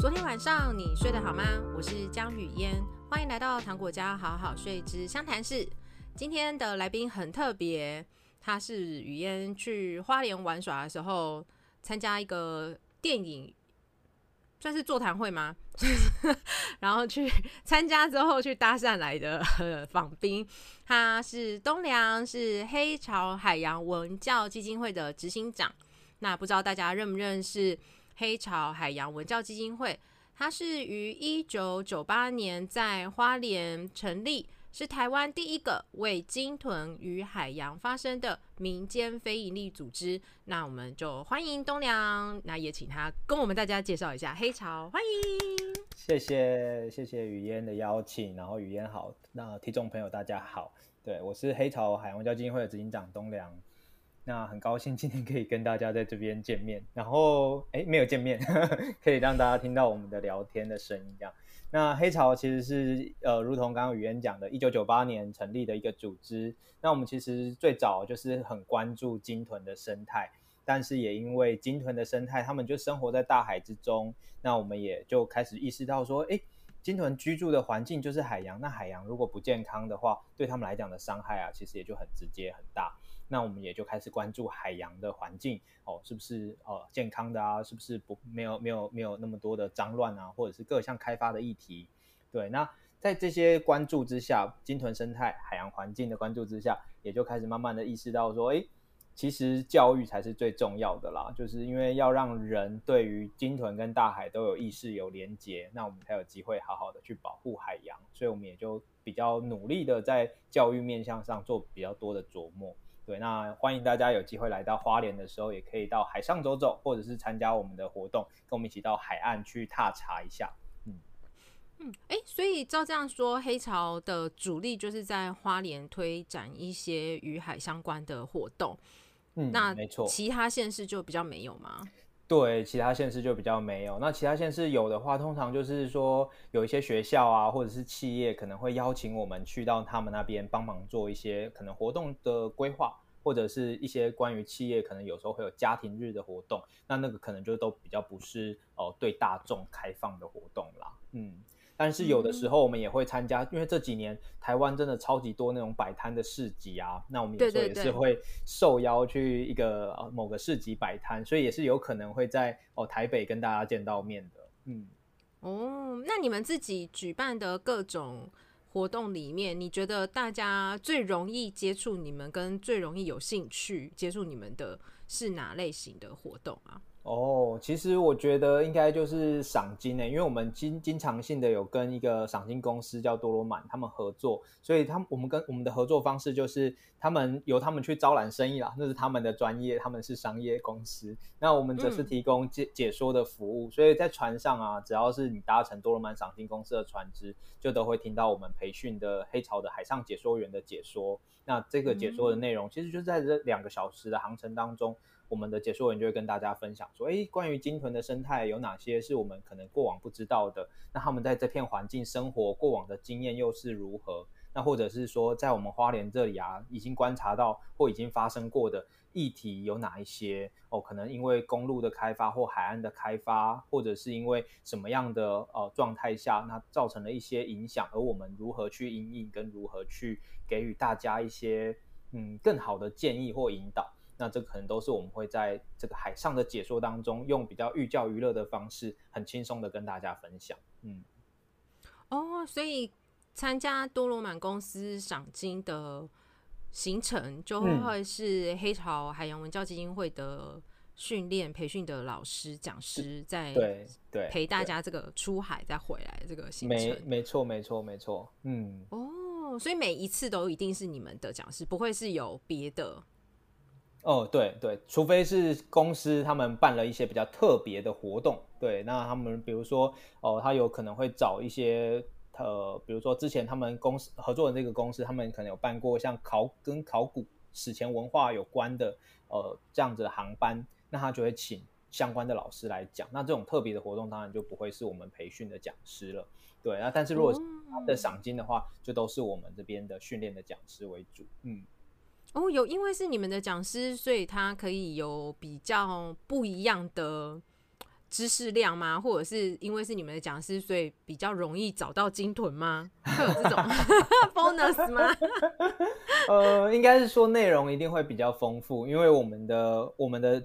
昨天晚上你睡得好吗？我是江雨嫣，欢迎来到糖果家好好睡之湘潭市。今天的来宾很特别，他是雨嫣去花莲玩耍的时候参加一个电影，算是座谈会吗？然后去参加之后去搭讪来的 访宾，他是东良，是黑潮海洋文教基金会的执行长。那不知道大家认不认识？黑潮海洋文教基金会，它是于一九九八年在花莲成立，是台湾第一个为鲸豚与海洋发声的民间非营利组织。那我们就欢迎东良，那也请他跟我们大家介绍一下黑潮，欢迎。谢谢谢谢雨嫣的邀请，然后雨嫣好，那听众朋友大家好，对，我是黑潮海洋文教基金会的执行长东良。那很高兴今天可以跟大家在这边见面，然后哎，没有见面呵呵，可以让大家听到我们的聊天的声音这样。那黑潮其实是呃，如同刚刚语嫣讲的，一九九八年成立的一个组织。那我们其实最早就是很关注鲸豚的生态，但是也因为鲸豚的生态，他们就生活在大海之中，那我们也就开始意识到说，哎，鲸豚居住的环境就是海洋，那海洋如果不健康的话，对他们来讲的伤害啊，其实也就很直接很大。那我们也就开始关注海洋的环境哦，是不是呃健康的啊？是不是不没有没有没有那么多的脏乱啊？或者是各项开发的议题？对，那在这些关注之下，鲸豚生态、海洋环境的关注之下，也就开始慢慢的意识到说，诶，其实教育才是最重要的啦，就是因为要让人对于鲸豚跟大海都有意识、有连结，那我们才有机会好好的去保护海洋。所以我们也就比较努力的在教育面向上做比较多的琢磨。对，那欢迎大家有机会来到花莲的时候，也可以到海上走走，或者是参加我们的活动，跟我们一起到海岸去踏查一下。嗯嗯，哎，所以照这样说，黑潮的主力就是在花莲推展一些与海相关的活动。嗯，那没错，其他县市就比较没有吗？对，其他县市就比较没有。那其他县市有的话，通常就是说有一些学校啊，或者是企业可能会邀请我们去到他们那边帮忙做一些可能活动的规划，或者是一些关于企业可能有时候会有家庭日的活动。那那个可能就都比较不是哦、呃、对大众开放的活动啦。嗯。但是有的时候我们也会参加，嗯、因为这几年台湾真的超级多那种摆摊的市集啊，那我们有时候也是会受邀去一个某个市集摆摊，所以也是有可能会在哦台北跟大家见到面的。嗯，哦，那你们自己举办的各种活动里面，你觉得大家最容易接触你们，跟最容易有兴趣接触你们的是哪类型的活动啊？哦，其实我觉得应该就是赏金诶，因为我们经经常性的有跟一个赏金公司叫多罗满他们合作，所以他们我们跟我们的合作方式就是他们由他们去招揽生意啦，那是他们的专业，他们是商业公司，那我们则是提供解解说的服务，嗯、所以在船上啊，只要是你搭乘多罗满赏金公司的船只，就都会听到我们培训的黑潮的海上解说员的解说。那这个解说的内容，其实就在这两个小时的航程当中。我们的解说员就会跟大家分享说，诶，关于鲸豚的生态有哪些是我们可能过往不知道的？那他们在这片环境生活过往的经验又是如何？那或者是说，在我们花莲这里啊，已经观察到或已经发生过的议题有哪一些？哦，可能因为公路的开发或海岸的开发，或者是因为什么样的呃状态下，那造成了一些影响，而我们如何去因应，跟如何去给予大家一些嗯更好的建议或引导？那这可能都是我们会在这个海上的解说当中，用比较寓教于乐的方式，很轻松的跟大家分享。嗯，哦，所以参加多罗曼公司赏金的行程，就会是黑潮海洋文教基金会的训练培训的老师讲师在对对陪大家这个出海再回来这个行程。没没错没错没错。嗯，哦，所以每一次都一定是你们的讲师，不会是有别的。哦，对对，除非是公司他们办了一些比较特别的活动，对，那他们比如说哦，他有可能会找一些呃，比如说之前他们公司合作的这个公司，他们可能有办过像考跟考古史前文化有关的呃这样子的航班，那他就会请相关的老师来讲。那这种特别的活动当然就不会是我们培训的讲师了，对。那但是如果是他的赏金的话，就都是我们这边的训练的讲师为主，嗯。哦，有，因为是你们的讲师，所以他可以有比较不一样的知识量吗？或者是因为是你们的讲师，所以比较容易找到鲸豚吗？会有这种 bonus 吗？呃，应该是说内容一定会比较丰富，因为我们的我们的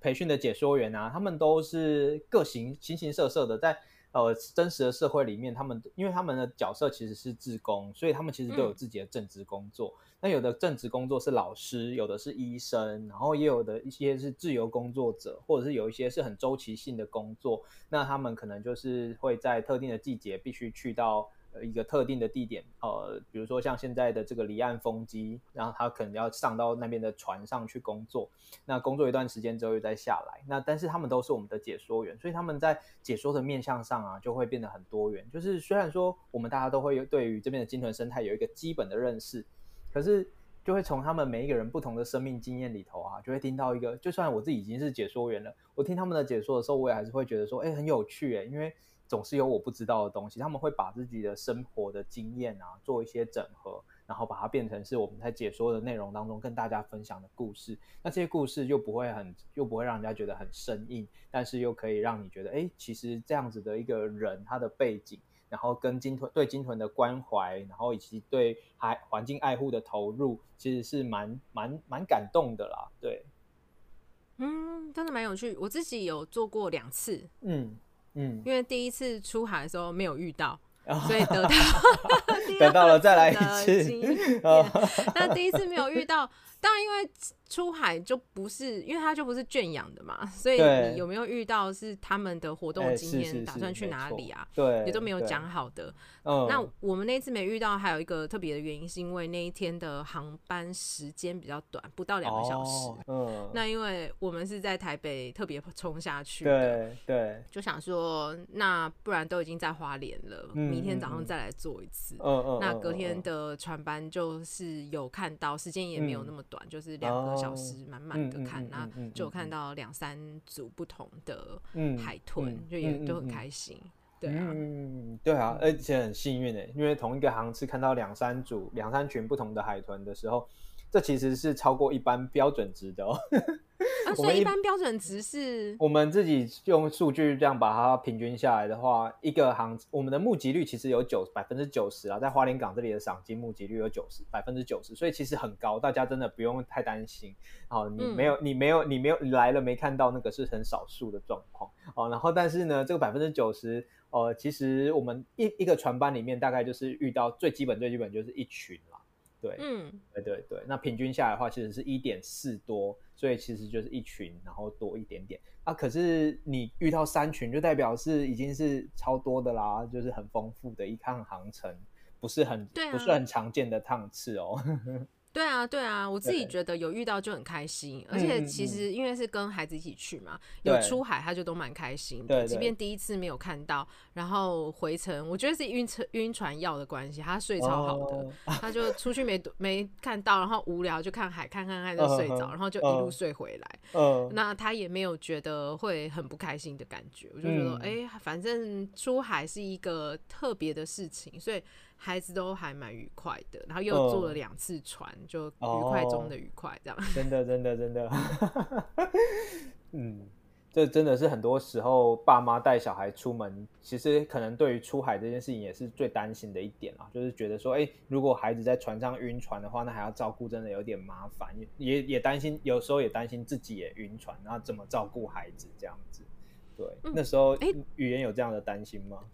培训的解说员啊，他们都是各形形形色色的，在。呃，真实的社会里面，他们因为他们的角色其实是志工，所以他们其实都有自己的正职工作。那、有的正职工作是老师，有的是医生，然后也有的一些是自由工作者，或者是有一些是很周期性的工作。那他们可能就是会在特定的季节必须去到。一个特定的地点，呃，比如说像现在的这个离岸风机，然后他可能要上到那边的船上去工作，那工作一段时间之后又再下来，那但是他们都是我们的解说员，所以他们在解说的面向上啊，就会变得很多元。就是虽然说我们大家都会有对于这边的鲸豚生态有一个基本的认识，可是就会从他们每一个人不同的生命经验里头啊，就会听到一个，就算我自己已经是解说员了，我听他们的解说的时候，我也还是会觉得说，哎，很有趣哎，因为。总是有我不知道的东西，他们会把自己的生活的经验啊做一些整合，然后把它变成是我们在解说的内容当中跟大家分享的故事。那这些故事又不会很，又不会让人家觉得很生硬，但是又可以让你觉得，哎，其实这样子的一个人，他的背景，然后跟鲸豚对鲸豚的关怀，然后以及对海环境爱护的投入，其实是蛮蛮蛮感动的啦。对，嗯，真的蛮有趣。我自己有做过两次，嗯。嗯，因为第一次出海的时候没有遇到，哦、所以得到 得到了再来一次。那第一次没有遇到，当然因为。出海就不是，因为它就不是圈养的嘛，所以你有没有遇到是他们的活动经验，打算去哪里啊？对，也都没有讲好的。那我们那次没遇到，还有一个特别的原因，是因为那一天的航班时间比较短，不到两个小时。嗯，那因为我们是在台北特别冲下去的，对对，就想说，那不然都已经在花莲了，明天早上再来做一次。嗯嗯，那隔天的船班就是有看到，时间也没有那么短，就是两个。小时满满的看，那就看到两三组不同的海豚，就也都很开心。对啊，嗯，对啊，而且很幸运诶，因为同一个航次看到两三组、两三群不同的海豚的时候，这其实是超过一般标准值的哦。啊，所以一般标准值是，我们自己用数据这样把它平均下来的话，一个行我们的募集率其实有九百分之九十啊，在花莲港这里的赏金募集率有九十百分之九十，所以其实很高，大家真的不用太担心。好，你没有，嗯、你没有，你没有来了没看到那个是很少数的状况哦。然后，但是呢，这个百分之九十，呃，其实我们一一个船班里面大概就是遇到最基本最基本就是一群啦。对，嗯，对对对，那平均下来的话，其实是一点四多，所以其实就是一群，然后多一点点啊。可是你遇到三群，就代表是已经是超多的啦，就是很丰富的一趟航程，不是很，啊，不是很常见的趟次哦。对啊，对啊，我自己觉得有遇到就很开心，而且其实因为是跟孩子一起去嘛，有出海他就都蛮开心的。即便第一次没有看到，然后回程，我觉得是晕车晕船药的关系，他睡超好的，他就出去没没看到，然后无聊就看海，看看看就睡着，然后就一路睡回来。那他也没有觉得会很不开心的感觉，我就觉得哎，反正出海是一个特别的事情，所以。孩子都还蛮愉快的，然后又坐了两次船，嗯、就愉快中的愉快，这样。哦、真的，真的，真的。嗯，这真的是很多时候爸妈带小孩出门，其实可能对于出海这件事情也是最担心的一点啊，就是觉得说，哎，如果孩子在船上晕船的话，那还要照顾，真的有点麻烦，也也担心，有时候也担心自己也晕船，然后怎么照顾孩子这样子。对，嗯、那时候哎，语言有这样的担心吗？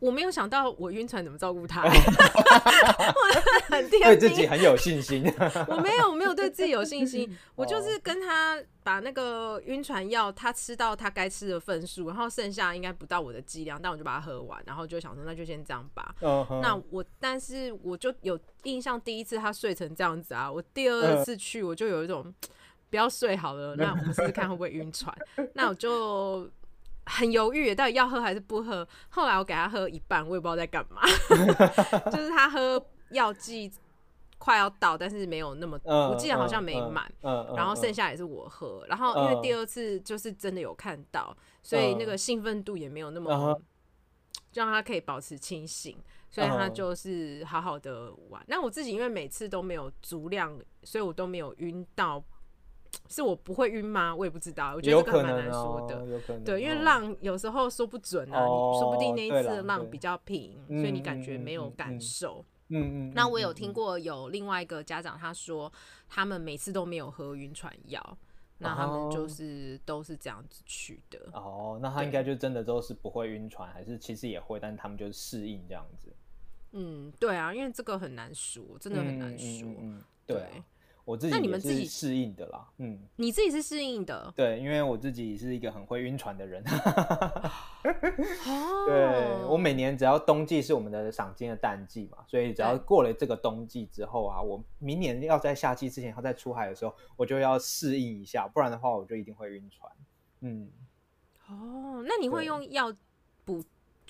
我没有想到我晕船怎么照顾他，对自己很有信心。我没有，我没有对自己有信心，我就是跟他把那个晕船药，他吃到他该吃的份数，然后剩下应该不到我的剂量，但我就把它喝完，然后就想说那就先这样吧。那我但是我就有印象，第一次他睡成这样子啊，我第二次去我就有一种 不要睡好了，那我们试试看会不会晕船。那我就。很犹豫，到底要喝还是不喝？后来我给他喝一半，我也不知道在干嘛。就是他喝药剂快要到，但是没有那么多，我记得好像没满。然后剩下也是我喝。然后因为第二次就是真的有看到，所以那个兴奋度也没有那么，就让他可以保持清醒。所以他就是好好的玩。那我自己因为每次都没有足量，所以我都没有晕到。是我不会晕吗？我也不知道，我觉得这个蛮难说的。有可能，对，因为浪有时候说不准啊，哦、说不定那一次的浪比较平，所以你感觉没有感受。嗯嗯。那我有听过有另外一个家长他说，他们每次都没有喝晕船药，那他们就是都是这样子去的。哦，那他应该就真的都是不会晕船，还是其实也会，但他们就是适应这样子。嗯，对啊，因为这个很难说，真的很难说。嗯，嗯，对。对我自己那你们自己适应的啦，嗯，你自己是适应的，对，因为我自己是一个很会晕船的人，对，我每年只要冬季是我们的赏金的淡季嘛，所以只要过了这个冬季之后啊，我明年要在夏季之前要再出海的时候，我就要适应一下，不然的话我就一定会晕船。嗯，哦，那你会用药补？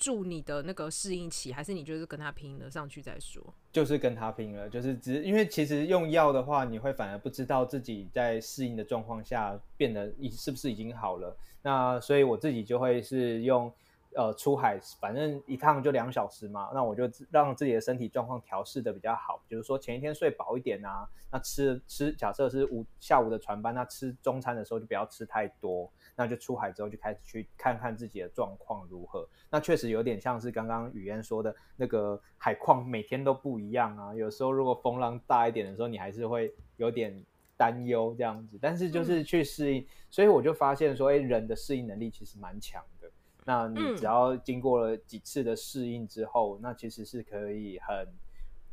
助你的那个适应期，还是你就是跟他拼了上去再说？就是跟他拼了，就是只因为其实用药的话，你会反而不知道自己在适应的状况下变得已是不是已经好了。那所以我自己就会是用。呃，出海反正一趟就两小时嘛，那我就让自己的身体状况调试的比较好，比如说前一天睡饱一点啊，那吃吃，假设是午下午的船班，那吃中餐的时候就不要吃太多，那就出海之后就开始去看看自己的状况如何。那确实有点像是刚刚雨嫣说的那个海况每天都不一样啊，有时候如果风浪大一点的时候，你还是会有点担忧这样子，但是就是去适应，嗯、所以我就发现说，哎，人的适应能力其实蛮强的。那你只要经过了几次的适应之后，嗯，那其实是可以很、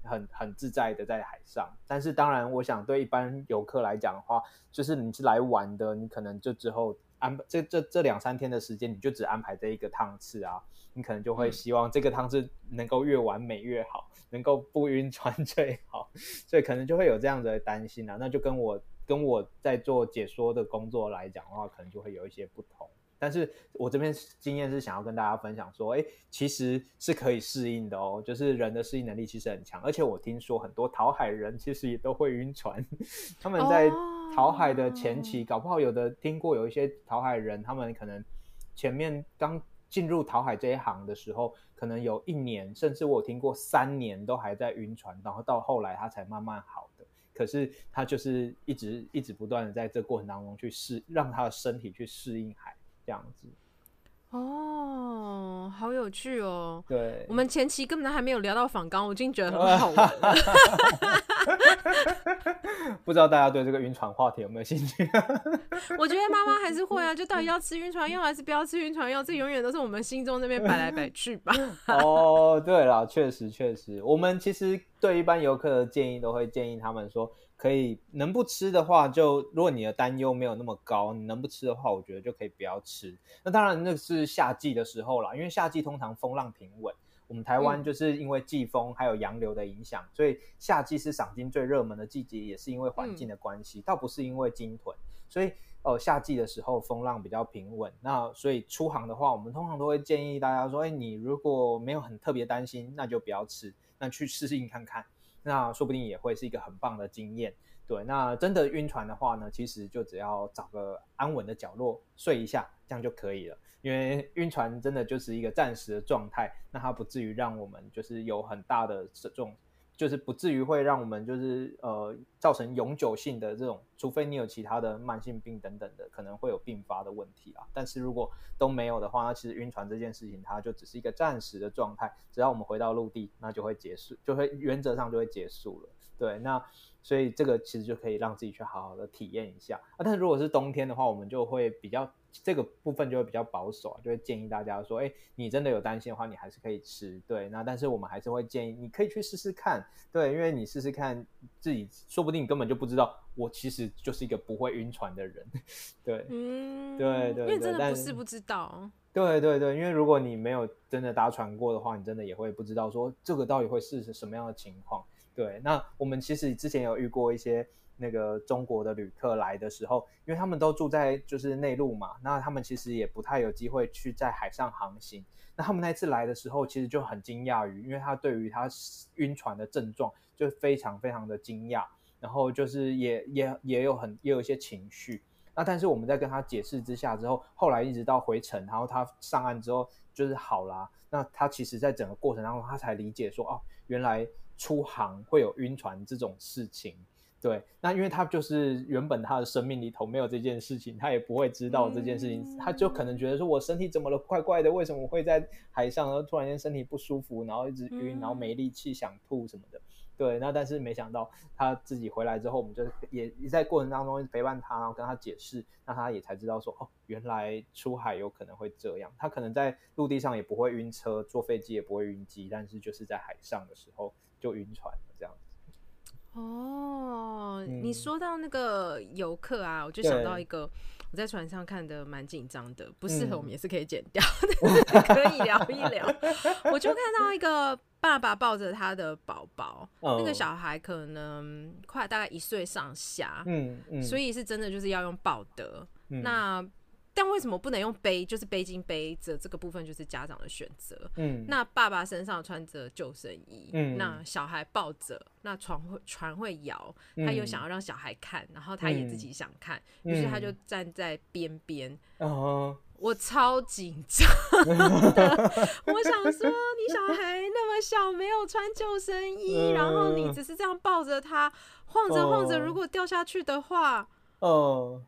很、很自在的在海上。但是当然，我想对一般游客来讲的话，就是你是来玩的，你可能就之后安排这这这两三天的时间，你就只安排这一个趟次啊，你可能就会希望这个趟次能够越完美越好，能够不晕船最好，所以可能就会有这样子的担心啊。那就跟我跟我在做解说的工作来讲的话，可能就会有一些不同。但是我这边经验是想要跟大家分享说，哎，其实是可以适应的哦，就是人的适应能力其实很强，而且我听说很多讨海人其实也都会晕船，他们在讨海的前期，搞不好有的听过有一些淘海人，他们可能前面刚进入淘海这一行的时候，可能有一年，甚至我有听过三年都还在晕船，然后到后来他才慢慢好的。可是他就是一直一直不断的在这过程当中去适，让他的身体去适应海。这样子哦，好有趣哦！对，我们前期根本都还没有聊到访纲，我已经觉得很好玩了。不知道大家对这个晕船话题有没有兴趣？我觉得妈妈还是会啊，就到底要吃晕船药还是不要吃晕船药，这永远都是我们心中那边摆来摆去吧。哦，对了，确实确实，我们其实对一般游客的建议都会建议他们说。可以能不吃的话就，就如果你的担忧没有那么高，你能不吃的话，我觉得就可以不要吃。那当然那是夏季的时候啦，因为夏季通常风浪平稳。我们台湾就是因为季风还有洋流的影响，嗯，所以夏季是赏金最热门的季节，也是因为环境的关系，嗯，倒不是因为鲸豚。所以呃夏季的时候风浪比较平稳，那所以出航的话，我们通常都会建议大家说，哎，你如果没有很特别担心，那就不要吃，那去试试看看。那说不定也会是一个很棒的经验，对。那真的晕船的话呢，其实就只要找个安稳的角落睡一下，这样就可以了。因为晕船真的就是一个暂时的状态，那它不至于让我们就是有很大的这种。就是不至于会让我们就是呃造成永久性的这种，除非你有其他的慢性病等等的，可能会有并发的问题啊。但是如果都没有的话，那其实晕船这件事情它就只是一个暂时的状态，只要我们回到陆地，那就会结束，就会原则上就会结束了。对，那所以这个其实就可以让自己去好好的体验一下啊。但是如果是冬天的话，我们就会比较。这个部分就会比较保守啊，就会建议大家说，哎，你真的有担心的话，你还是可以吃，对。那但是我们还是会建议，你可以去试试看，对，因为你试试看自己，说不定你根本就不知道，我其实就是一个不会晕船的人，对，嗯，对对，对，因为真的不是不知道，对对对，因为如果你没有真的搭船过的话，你真的也会不知道说这个到底会是什么样的情况，对。那我们其实之前有遇过一些。那个中国的旅客来的时候，因为他们都住在就是内陆嘛，那他们其实也不太有机会去在海上航行。那他们那次来的时候，其实就很惊讶于，因为他对于他晕船的症状就非常非常的惊讶，然后就是也也也有很也有一些情绪。那但是我们在跟他解释之下之后，后来一直到回程，然后他上岸之后就是好啦。那他其实在整个过程当中，他才理解说，哦，原来出航会有晕船这种事情。对，那因为他就是原本他的生命里头没有这件事情，他也不会知道这件事情，嗯、他就可能觉得说我身体怎么了，怪怪的，为什么我会在海上，然后突然间身体不舒服，然后一直晕，然后没力气，想吐什么的。对，那但是没想到他自己回来之后，我们就也在过程当中陪伴他，然后跟他解释，那他也才知道说，哦，原来出海有可能会这样。他可能在陆地上也不会晕车，坐飞机也不会晕机，但是就是在海上的时候就晕船了这样子。哦，嗯、你说到那个游客啊，我就想到一个。我在船上看的蛮紧张的，不适合我们也是可以剪掉，嗯、可以聊一聊。我就看到一个爸爸抱着他的宝宝，哦、那个小孩可能快大概一岁上下，嗯嗯，所以是真的就是要用抱的。嗯、那但为什么不能用背？就是背巾背着这个部分就是家长的选择。嗯，那爸爸身上穿着救生衣，嗯，那小孩抱着，那船会船会摇，他又想要让小孩看，然后他也自己想看，于、嗯、是他就站在边边。哦、嗯，我超紧张的，我想说，你小孩那么小，没有穿救生衣，嗯、然后你只是这样抱着他晃着晃着，如果掉下去的话，哦，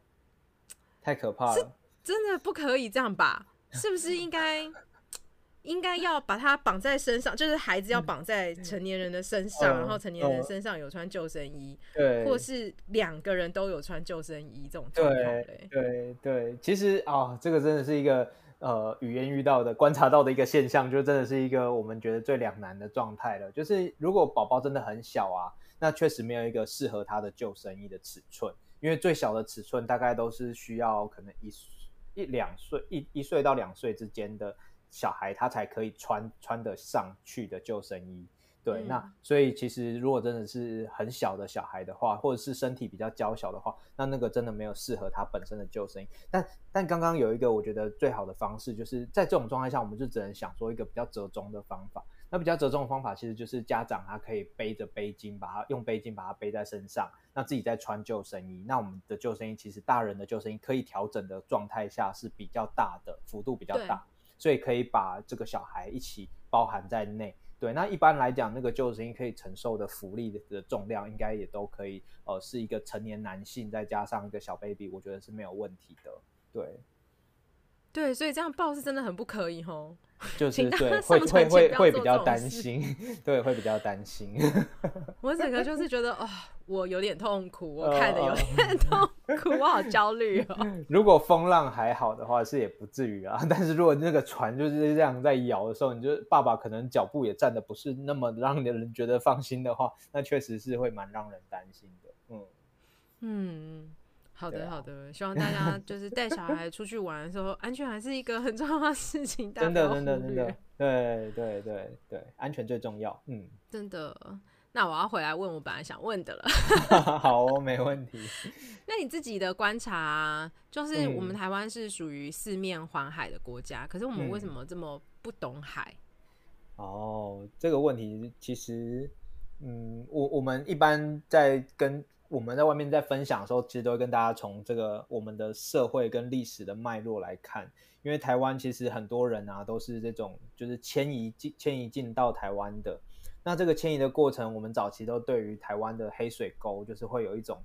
太可怕了。真的不可以这样吧？是不是应该 应该要把它绑在身上？就是孩子要绑在成年人的身上，嗯、然后成年人身上有穿救生衣，对、嗯，或是两个人都有穿救生衣这种状况。对对对，其实啊、哦，这个真的是一个呃语言遇到的观察到的一个现象，就真的是一个我们觉得最两难的状态了。就是如果宝宝真的很小啊，那确实没有一个适合他的救生衣的尺寸，因为最小的尺寸大概都是需要可能一。一两岁一一岁到两岁之间的小孩，他才可以穿穿得上去的救生衣。对，嗯、那所以其实如果真的是很小的小孩的话，或者是身体比较娇小的话，那那个真的没有适合他本身的救生衣。但但刚刚有一个我觉得最好的方式，就是在这种状态下，我们就只能想说一个比较折中的方法。那比较折中的方法，其实就是家长他可以背着背巾，把它用背巾把它背在身上，那自己再穿救生衣。那我们的救生衣其实大人的救生衣可以调整的状态下是比较大的，幅度比较大，所以可以把这个小孩一起包含在内。对，那一般来讲，那个救生衣可以承受的浮力的重量，应该也都可以，呃，是一个成年男性再加上一个小 baby，我觉得是没有问题的。对。对，所以这样抱是真的很不可以吼，就是对，会会会会比较担心，对，会比较担心。我整个就是觉得哦，我有点痛苦，我看的有点痛苦，我好焦虑哦。如果风浪还好的话，是也不至于啊。但是如果那个船就是这样在摇的时候，你就爸爸可能脚步也站的不是那么让人觉得放心的话，那确实是会蛮让人担心的。嗯嗯。好的，好的，希望大家 就是带小孩出去玩的时候，安全还是一个很重要的事情。真的，真的，真的，对，对，对，对，安全最重要。嗯，真的。那我要回来问我本来想问的了。好哦，没问题。那你自己的观察啊，就是我们台湾是属于四面环海的国家，嗯、可是我们为什么这么不懂海？哦，这个问题其实，嗯，我我们一般在跟。我们在外面在分享的时候，其实都会跟大家从这个我们的社会跟历史的脉络来看，因为台湾其实很多人啊都是这种就是迁移进迁移进到台湾的。那这个迁移的过程，我们早期都对于台湾的黑水沟就是会有一种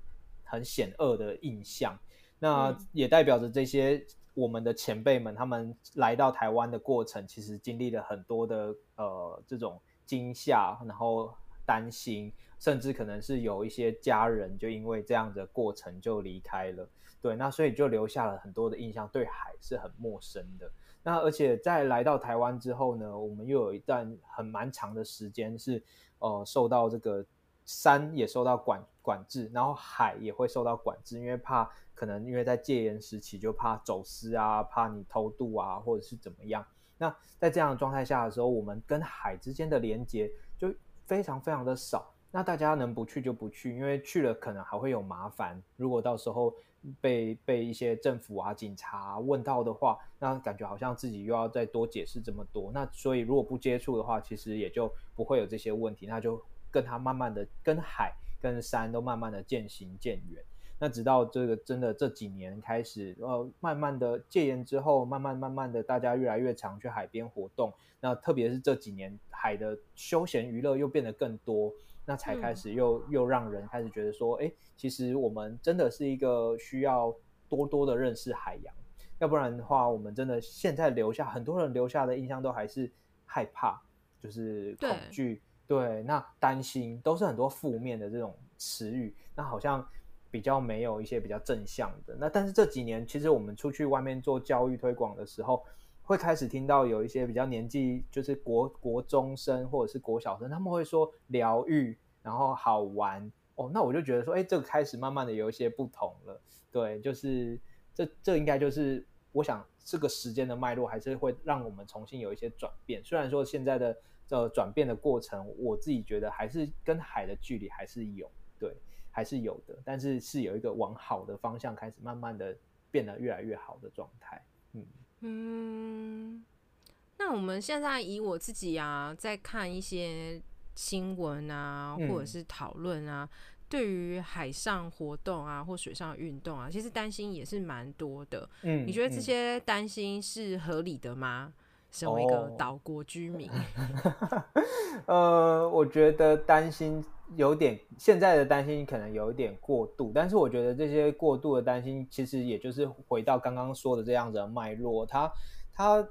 很险恶的印象。那也代表着这些我们的前辈们他们来到台湾的过程，其实经历了很多的呃这种惊吓，然后担心。甚至可能是有一些家人就因为这样的过程就离开了，对，那所以就留下了很多的印象，对海是很陌生的。那而且在来到台湾之后呢，我们又有一段很蛮长的时间是，呃，受到这个山也受到管管制，然后海也会受到管制，因为怕可能因为在戒严时期就怕走私啊，怕你偷渡啊，或者是怎么样。那在这样的状态下的时候，我们跟海之间的连接就非常非常的少。那大家能不去就不去，因为去了可能还会有麻烦。如果到时候被被一些政府啊、警察问到的话，那感觉好像自己又要再多解释这么多。那所以如果不接触的话，其实也就不会有这些问题。那就跟他慢慢的跟海跟山都慢慢的渐行渐远。那直到这个真的这几年开始，呃，慢慢的戒严之后，慢慢慢慢的大家越来越常去海边活动。那特别是这几年海的休闲娱乐又变得更多。那才开始又、嗯、又让人开始觉得说，哎，其实我们真的是一个需要多多的认识海洋，要不然的话，我们真的现在留下很多人留下的印象都还是害怕，就是恐惧，对，对，那担心都是很多负面的这种词语，那好像比较没有一些比较正向的。那但是这几年，其实我们出去外面做教育推广的时候，会开始听到有一些比较年纪就是国国中生或者是国小生，他们会说疗愈，然后好玩哦，那我就觉得说，哎，这个开始慢慢的有一些不同了。对，就是这这应该就是我想这个时间的脉络，还是会让我们重新有一些转变。虽然说现在的这转变的过程，我自己觉得还是跟海的距离还是有，对，还是有的，但是是有一个往好的方向开始慢慢的变得越来越好的状态，嗯。嗯，那我们现在以我自己啊，在看一些新闻啊，或者是讨论啊，嗯、对于海上活动啊或水上运动啊，其实担心也是蛮多的。嗯，你觉得这些担心是合理的吗？身为一个岛国居民，哦、呃，我觉得担心有点，现在的担心可能有一点过度，但是我觉得这些过度的担心，其实也就是回到刚刚说的这样子的脉络，它它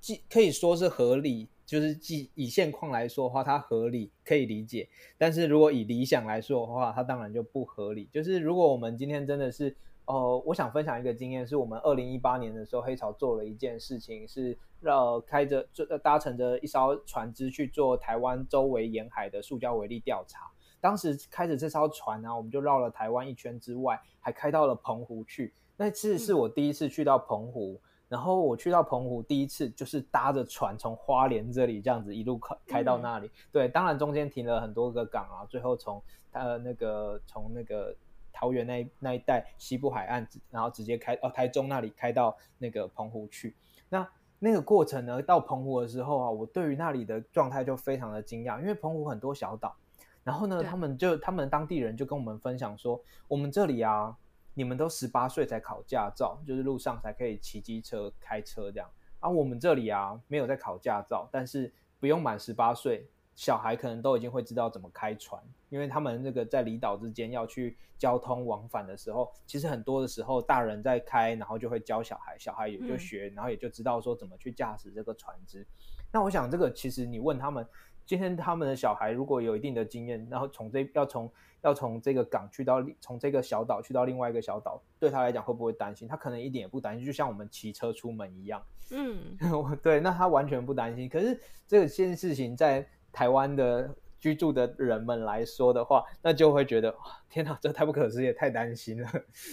既可以说是合理，就是既以现况来说的话，它合理可以理解，但是如果以理想来说的话，它当然就不合理。就是如果我们今天真的是。哦、呃，我想分享一个经验，是我们二零一八年的时候，黑潮做了一件事情，是让开着搭乘着一艘船只去做台湾周围沿海的塑胶微粒调查。当时开着这艘船呢、啊，我们就绕了台湾一圈之外，还开到了澎湖去。那次是我第一次去到澎湖，然后我去到澎湖第一次就是搭着船从花莲这里这样子一路开开到那里。对，当然中间停了很多个港啊，最后从呃那个从那个。桃园那那一带西部海岸，然后直接开哦，台中那里开到那个澎湖去。那那个过程呢，到澎湖的时候啊，我对于那里的状态就非常的惊讶，因为澎湖很多小岛。然后呢，他们就他们当地人就跟我们分享说，我们这里啊，你们都十八岁才考驾照，就是路上才可以骑机车开车这样。啊、我们这里啊，没有在考驾照，但是不用满十八岁。小孩可能都已经会知道怎么开船，因为他们那个在离岛之间要去交通往返的时候，其实很多的时候大人在开，然后就会教小孩，小孩也就学，然后也就知道说怎么去驾驶这个船只。嗯。那我想这个其实你问他们，今天他们的小孩如果有一定的经验，然后从这要从要从这个港去到从这个小岛去到另外一个小岛，对他来讲会不会担心？他可能一点也不担心，就像我们骑车出门一样。嗯，对，那他完全不担心。可是这个件事情在。台湾的居住的人们来说的话，那就会觉得天哪，这太不可思议，也太担心了。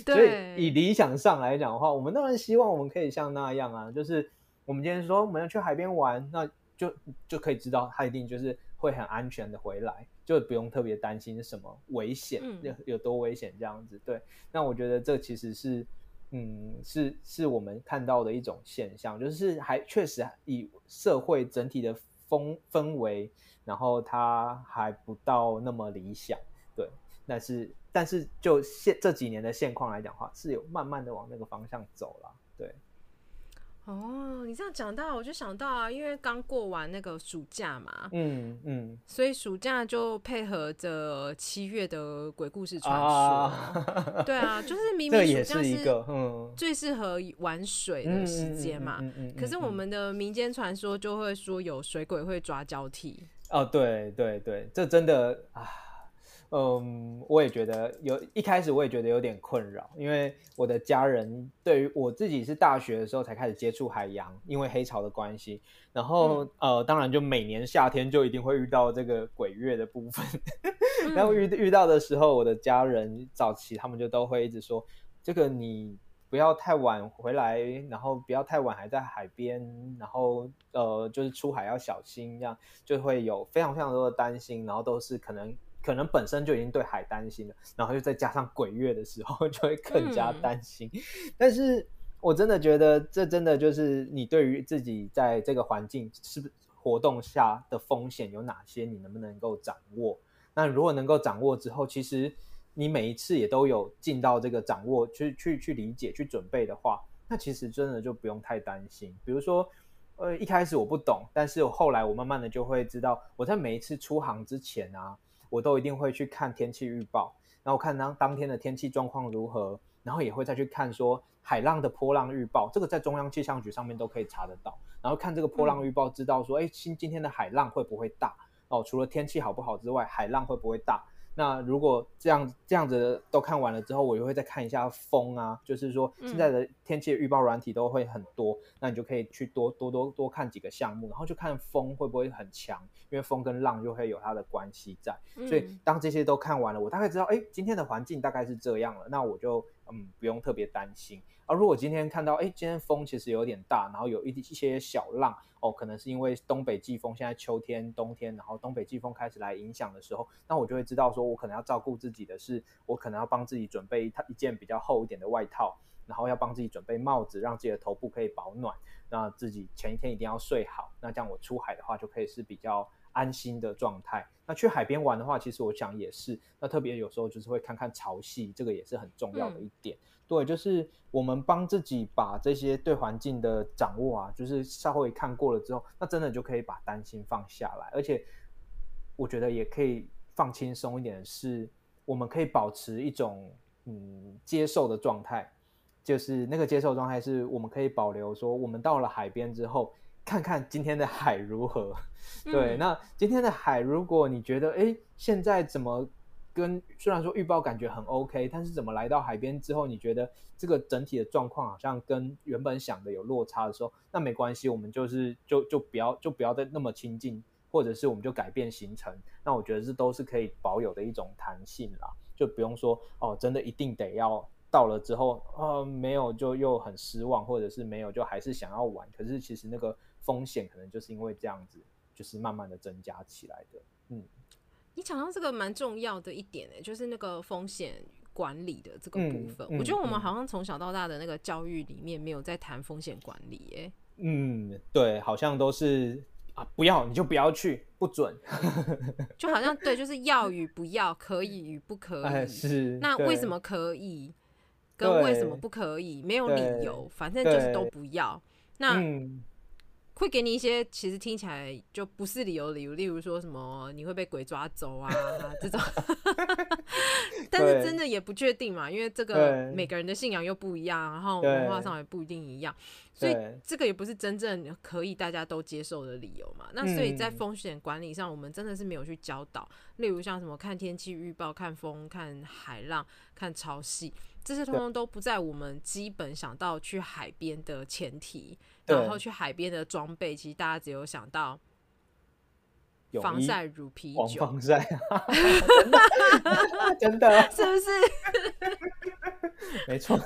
所以以理想上来讲的话，我们当然希望我们可以像那样啊，就是我们今天说我们要去海边玩，那就就可以知道他一定就是会很安全的回来，就不用特别担心什么危险，有、嗯、有多危险这样子。对，那我觉得这其实是，嗯，是是我们看到的一种现象，就是还确实以社会整体的风氛围。然后它还不到那么理想，对，但是但是就现这几年的现况来讲的话，是有慢慢的往那个方向走了，对。哦，你这样讲到，我就想到啊，因为刚过完那个暑假嘛，嗯嗯，所以暑假就配合着七月的鬼故事传说，啊对啊，就是明明暑假是嗯最适合玩水的时间嘛，可是我们的民间传说就会说有水鬼会抓交替。哦，对对对，这真的啊，嗯，我也觉得有一开始我也觉得有点困扰，因为我的家人对于我自己是大学的时候才开始接触海洋，因为黑潮的关系，然后、嗯、呃，当然就每年夏天就一定会遇到这个鬼月的部分，然后遇遇到的时候，我的家人早期他们就都会一直说，这个你。不要太晚回来，然后不要太晚还在海边，然后呃，就是出海要小心，这样就会有非常非常多的担心，然后都是可能可能本身就已经对海担心了，然后又再加上鬼月的时候，就会更加担心。嗯。但是我真的觉得，这真的就是你对于自己在这个环境是不是活动下的风险有哪些，你能不能够掌握？那如果能够掌握之后，其实。你每一次也都有尽到这个掌握，去去去理解、去准备的话，那其实真的就不用太担心。比如说，呃，一开始我不懂，但是我后来我慢慢的就会知道，我在每一次出航之前啊，我都一定会去看天气预报，然后看当当天的天气状况如何，然后也会再去看说海浪的波浪预报，这个在中央气象局上面都可以查得到。然后看这个波浪预报，知道说，哎，今今天的海浪会不会大？哦，除了天气好不好之外，海浪会不会大？那如果这样这样子都看完了之后，我就会再看一下风啊，就是说现在的天气预报软体都会很多，嗯、那你就可以去多多多多看几个项目，然后就看风会不会很强，因为风跟浪就会有它的关系在。所以当这些都看完了，我大概知道，哎，今天的环境大概是这样了，那我就嗯不用特别担心。而如果今天看到，哎，今天风其实有点大，然后有一一些小浪，哦，可能是因为东北季风，现在秋天、冬天，然后东北季风开始来影响的时候，那我就会知道说，我可能要照顾自己的是，我可能要帮自己准备一套一件比较厚一点的外套，然后要帮自己准备帽子，让自己的头部可以保暖，那自己前一天一定要睡好，那这样我出海的话就可以是比较安心的状态。那去海边玩的话，其实我想也是，那特别有时候就是会看看潮汐，这个也是很重要的一点。嗯对，就是我们帮自己把这些对环境的掌握啊，就是稍微看过了之后，那真的就可以把担心放下来，而且我觉得也可以放轻松一点，是我们可以保持一种嗯接受的状态，就是那个接受状态是我们可以保留说，我们到了海边之后，看看今天的海如何。对，嗯、那今天的海，如果你觉得哎，现在怎么？跟虽然说预报感觉很 OK，但是怎么来到海边之后，你觉得这个整体的状况好像跟原本想的有落差的时候，那没关系，我们就是就就不要就不要再那么亲近，或者是我们就改变行程。那我觉得这都是可以保有的一种弹性啦，就不用说哦，真的一定得要到了之后，呃，没有就又很失望，或者是没有就还是想要玩。可是其实那个风险可能就是因为这样子，就是慢慢的增加起来的，嗯。你讲到这个蛮重要的一点呢，就是那个风险管理的这个部分。嗯嗯、我觉得我们好像从小到大的那个教育里面没有在谈风险管理耶。嗯，对，好像都是啊，不要你就不要去，不准。就好像对，就是要与不要，可以与不可以。哎、是。那为什么可以？跟为什么不可以？没有理由，反正就是都不要。那。嗯会给你一些其实听起来就不是理由的理由，例如说什么你会被鬼抓走啊这种 但是真的也不确定嘛，因为这个每个人的信仰又不一样，然后文化上也不一定一样，所以这个也不是真正可以大家都接受的理由嘛。那所以在风险管理上，我们真的是没有去教导，例如像什么看天气预报、看风、看海浪、看潮汐。这些通通都不在我们基本想到去海边的前提，然后去海边的装备，其实大家只有想到防晒乳、啤酒、防晒，真的 是不是？没错。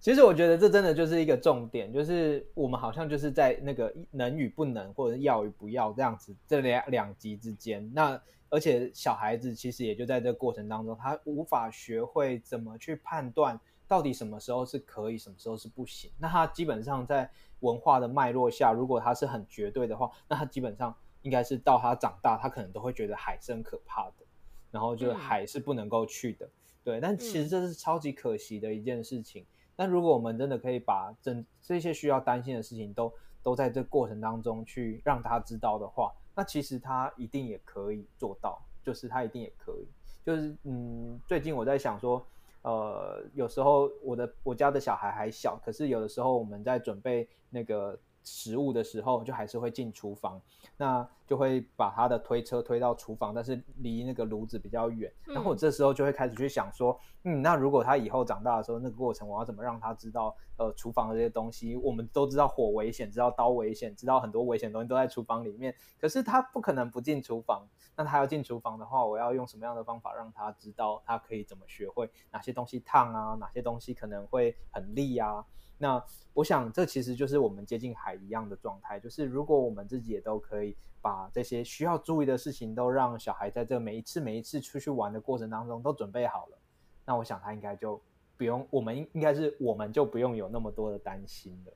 其实我觉得这真的就是一个重点，就是我们好像就是在那个能与不能，或者是要与不要这样子这两两极之间。那而且小孩子其实也就在这个过程当中，他无法学会怎么去判断到底什么时候是可以，什么时候是不行。那他基本上在文化的脉络下，如果他是很绝对的话，那他基本上应该是到他长大，他可能都会觉得海是很可怕的，然后就海是不能够去的。嗯、对，但其实这是超级可惜的一件事情。但如果我们真的可以把这这些需要担心的事情都都在这过程当中去让他知道的话。那其实他一定也可以做到，就是他一定也可以，就是嗯，最近我在想说，呃，有时候我的我家的小孩还小，可是有的时候我们在准备那个食物的时候，就还是会进厨房，那就会把他的推车推到厨房，但是离那个炉子比较远，然后我这时候就会开始去想说，嗯，那如果他以后长大的时候，那个过程我要怎么让他知道？呃，厨房的这些东西，我们都知道火危险，知道刀危险，知道很多危险的东西都在厨房里面。可是他不可能不进厨房。那他要进厨房的话，我要用什么样的方法让他知道他可以怎么学会哪些东西烫啊，哪些东西可能会很利啊？那我想这其实就是我们接近海一样的状态，就是如果我们自己也都可以把这些需要注意的事情都让小孩在这每一次每一次出去玩的过程当中都准备好了，那我想他应该就。不用，我们应应该是我们就不用有那么多的担心了，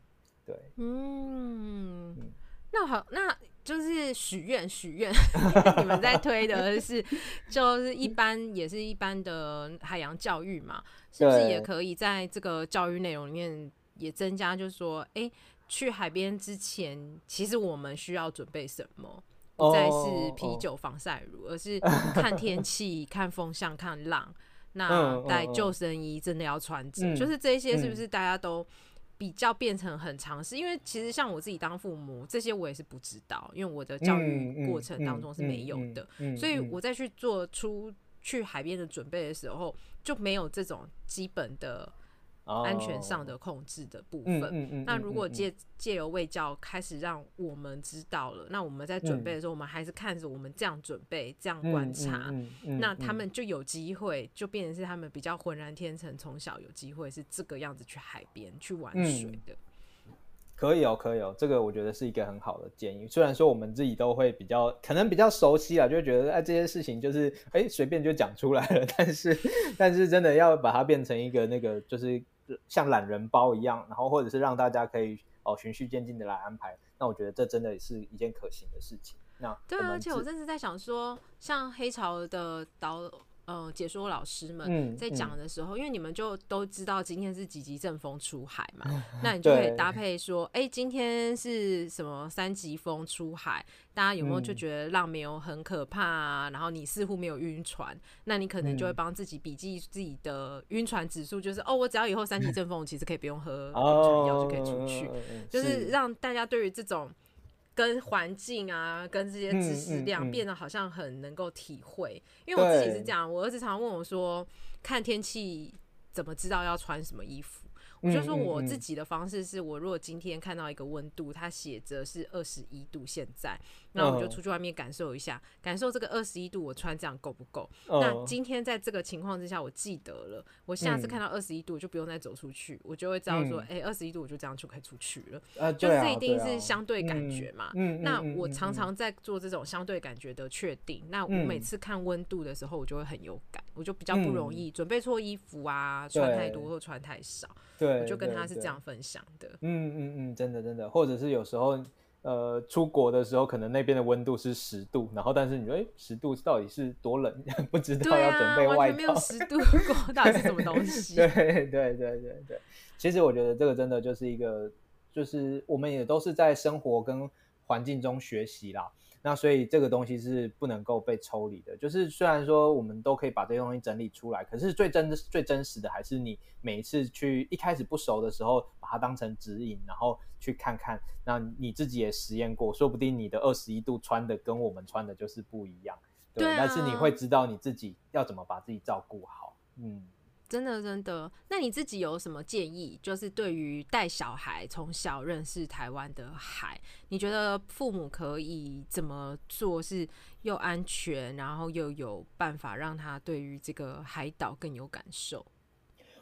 对。嗯，那好，那就是许愿许愿，你们在推的 是，就是一般也是一般的海洋教育嘛，是不是也可以在这个教育内容里面也增加，就是说，哎，去海边之前，其实我们需要准备什么？不再是啤酒、防晒乳，而是 看天气、看风向、看浪。那带救生衣真的要穿着，嗯、就是这些是不是大家都比较变成很常识？嗯、因为其实像我自己当父母，这些我也是不知道，因为我的教育过程当中是没有的，所以我在去做出去海边的准备的时候，就没有这种基本的。安全上的控制的部分。嗯嗯那如果借借由卫教开始让我们知道了，那我们在准备的时候，我们还是看着我们这样准备、这样观察，那他们就有机会，就变成是他们比较浑然天成，从小有机会是这个样子去海边去玩水的。可以哦，可以哦，这个我觉得是一个很好的建议。虽然说我们自己都会比较可能比较熟悉啊，就会觉得哎这些事情就是哎随便就讲出来了，但是但是真的要把它变成一个那个就是。像懒人包一样，然后或者是让大家可以哦循序渐进的来安排，那我觉得这真的是一件可行的事情。那对啊，而且我真是在想说，像黑潮的导。呃，解说老师们在讲的时候，嗯嗯、因为你们就都知道今天是几级阵风出海嘛，嗯、那 你就可以搭配说，哎、欸，今天是什么三级风出海，大家有没有就觉得浪没有很可怕然后你似乎没有晕船，那你可能就会帮自己笔记自己的晕船指数，就是、嗯、哦，我只要以后三级阵风，其实可以不用喝 晕船药就可以出去，哦、就是让大家对于这种。跟环境啊，跟这些知识量变得好像很能够体会，因为我自己是这样，我儿子常问我说，看天气怎么知道要穿什么衣服？我就说我自己的方式是，我如果今天看到一个温度，它写着是二十一度，现在，那我就出去外面感受一下，感受这个二十一度，我穿这样够不够？那今天在这个情况之下，我记得了，我下次看到二十一度，就不用再走出去，我就会知道说，哎，二十一度我就这样就可以出去了。就这一定是相对感觉嘛。那我常常在做这种相对感觉的确定。那我每次看温度的时候，我就会很有感，我就比较不容易准备错衣服啊，穿太多或穿太少。对，我就跟他是这样分享的。嗯嗯嗯，真的真的，或者是有时候，呃，出国的时候，可能那边的温度是十度，然后但是你说，哎，十度到底是多冷？不知道要准备外套。没有十度过，到底是什么东西？对对对对对。其实我觉得这个真的就是一个，就是我们也都是在生活跟环境中学习啦。那所以这个东西是不能够被抽离的，就是虽然说我们都可以把这些东西整理出来，可是最真的最真实的还是你每一次去一开始不熟的时候，把它当成指引，然后去看看，那你自己也实验过，说不定你的二十一度穿的跟我们穿的就是不一样，对，对啊，但是你会知道你自己要怎么把自己照顾好，嗯。真的，真的。那你自己有什么建议？就是对于带小孩从小认识台湾的海，你觉得父母可以怎么做是又安全，然后又有办法让他对于这个海岛更有感受？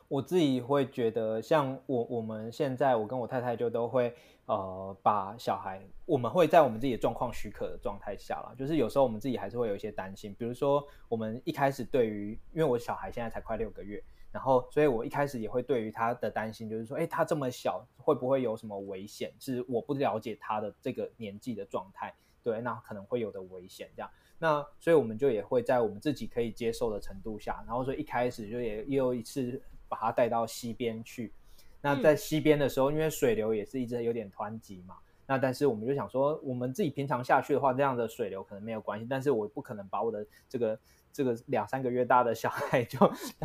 我自己会觉得，像我我们现在，我跟我太太就都会呃把小孩，我们会在我们自己的状况许可的状态下啦，就是有时候我们自己还是会有一些担心，比如说我们一开始对于，因为我小孩现在才快六个月。然后，所以我一开始也会对于他的担心，就是说，哎，他这么小，会不会有什么危险？是我不了解他的这个年纪的状态，对，那可能会有的危险这样。那所以我们就也会在我们自己可以接受的程度下，然后说一开始就也又一次把他带到溪边去。那在溪边的时候，因为水流也是一直有点湍急嘛，那但是我们就想说，我们自己平常下去的话，这样的水流可能没有关系，但是我不可能把我的这个。这个两三个月大的小孩 就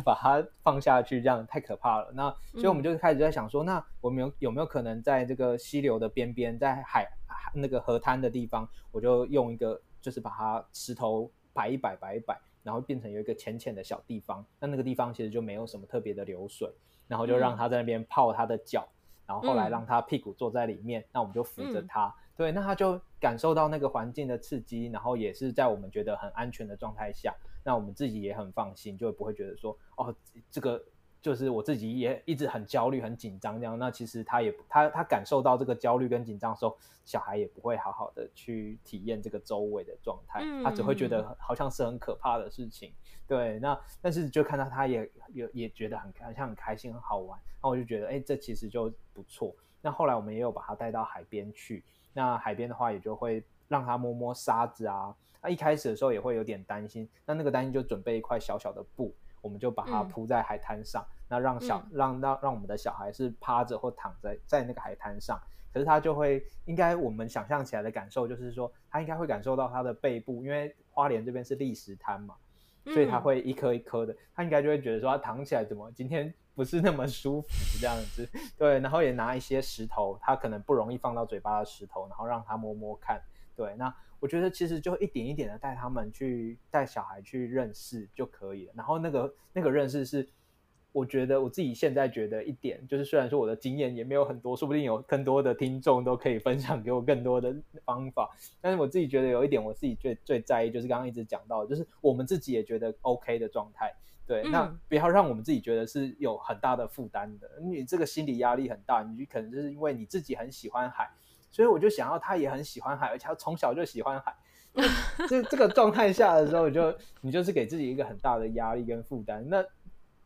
把它放下去，这样太可怕了。那所以我们就开始在想说，嗯、那我们有有没有可能在这个溪流的边边，在海那个河滩的地方，我就用一个，就是把它石头摆一摆，摆一摆，然后变成有一个浅浅的小地方。那那个地方其实就没有什么特别的流水，然后就让他在那边泡他的脚，嗯、然后后来让他屁股坐在里面，嗯、那我们就扶着他。嗯对，那他就感受到那个环境的刺激，然后也是在我们觉得很安全的状态下，那我们自己也很放心，就不会觉得说，哦，这个就是我自己也一直很焦虑、很紧张这样。那其实他也他他感受到这个焦虑跟紧张的时候，小孩也不会好好的去体验这个周围的状态，他只会觉得好像是很可怕的事情。对，那但是就看到他也也也觉得很好像很开心、很好玩，那我就觉得，哎，这其实就不错。那后来我们也有把他带到海边去。那海边的话，也就会让他摸摸沙子啊。那一开始的时候也会有点担心，那那个担心就准备一块小小的布，我们就把它铺在海滩上，嗯、那让小让让让我们的小孩是趴着或躺在在那个海滩上。可是他就会应该我们想象起来的感受就是说，他应该会感受到他的背部，因为花莲这边是砾石滩嘛，所以他会一颗一颗的，他应该就会觉得说他躺起来怎么今天不是那么舒服这样子，对，然后也拿一些石头，他可能不容易放到嘴巴的石头，然后让他摸摸看，对，那。我觉得其实就一点一点的带他们去带小孩去认识就可以了。然后那个那个认识是，我觉得我自己现在觉得一点就是，虽然说我的经验也没有很多，说不定有更多的听众都可以分享给我更多的方法。但是我自己觉得有一点，我自己最最在意就是刚刚一直讲到的，就是我们自己也觉得 OK 的状态。对，嗯、那不要让我们自己觉得是有很大的负担的。你这个心理压力很大，你可能就是因为你自己很喜欢海。所以我就想要，他也很喜欢海，而且他从小就喜欢海。这这个状态下的时候，就你就是给自己一个很大的压力跟负担。那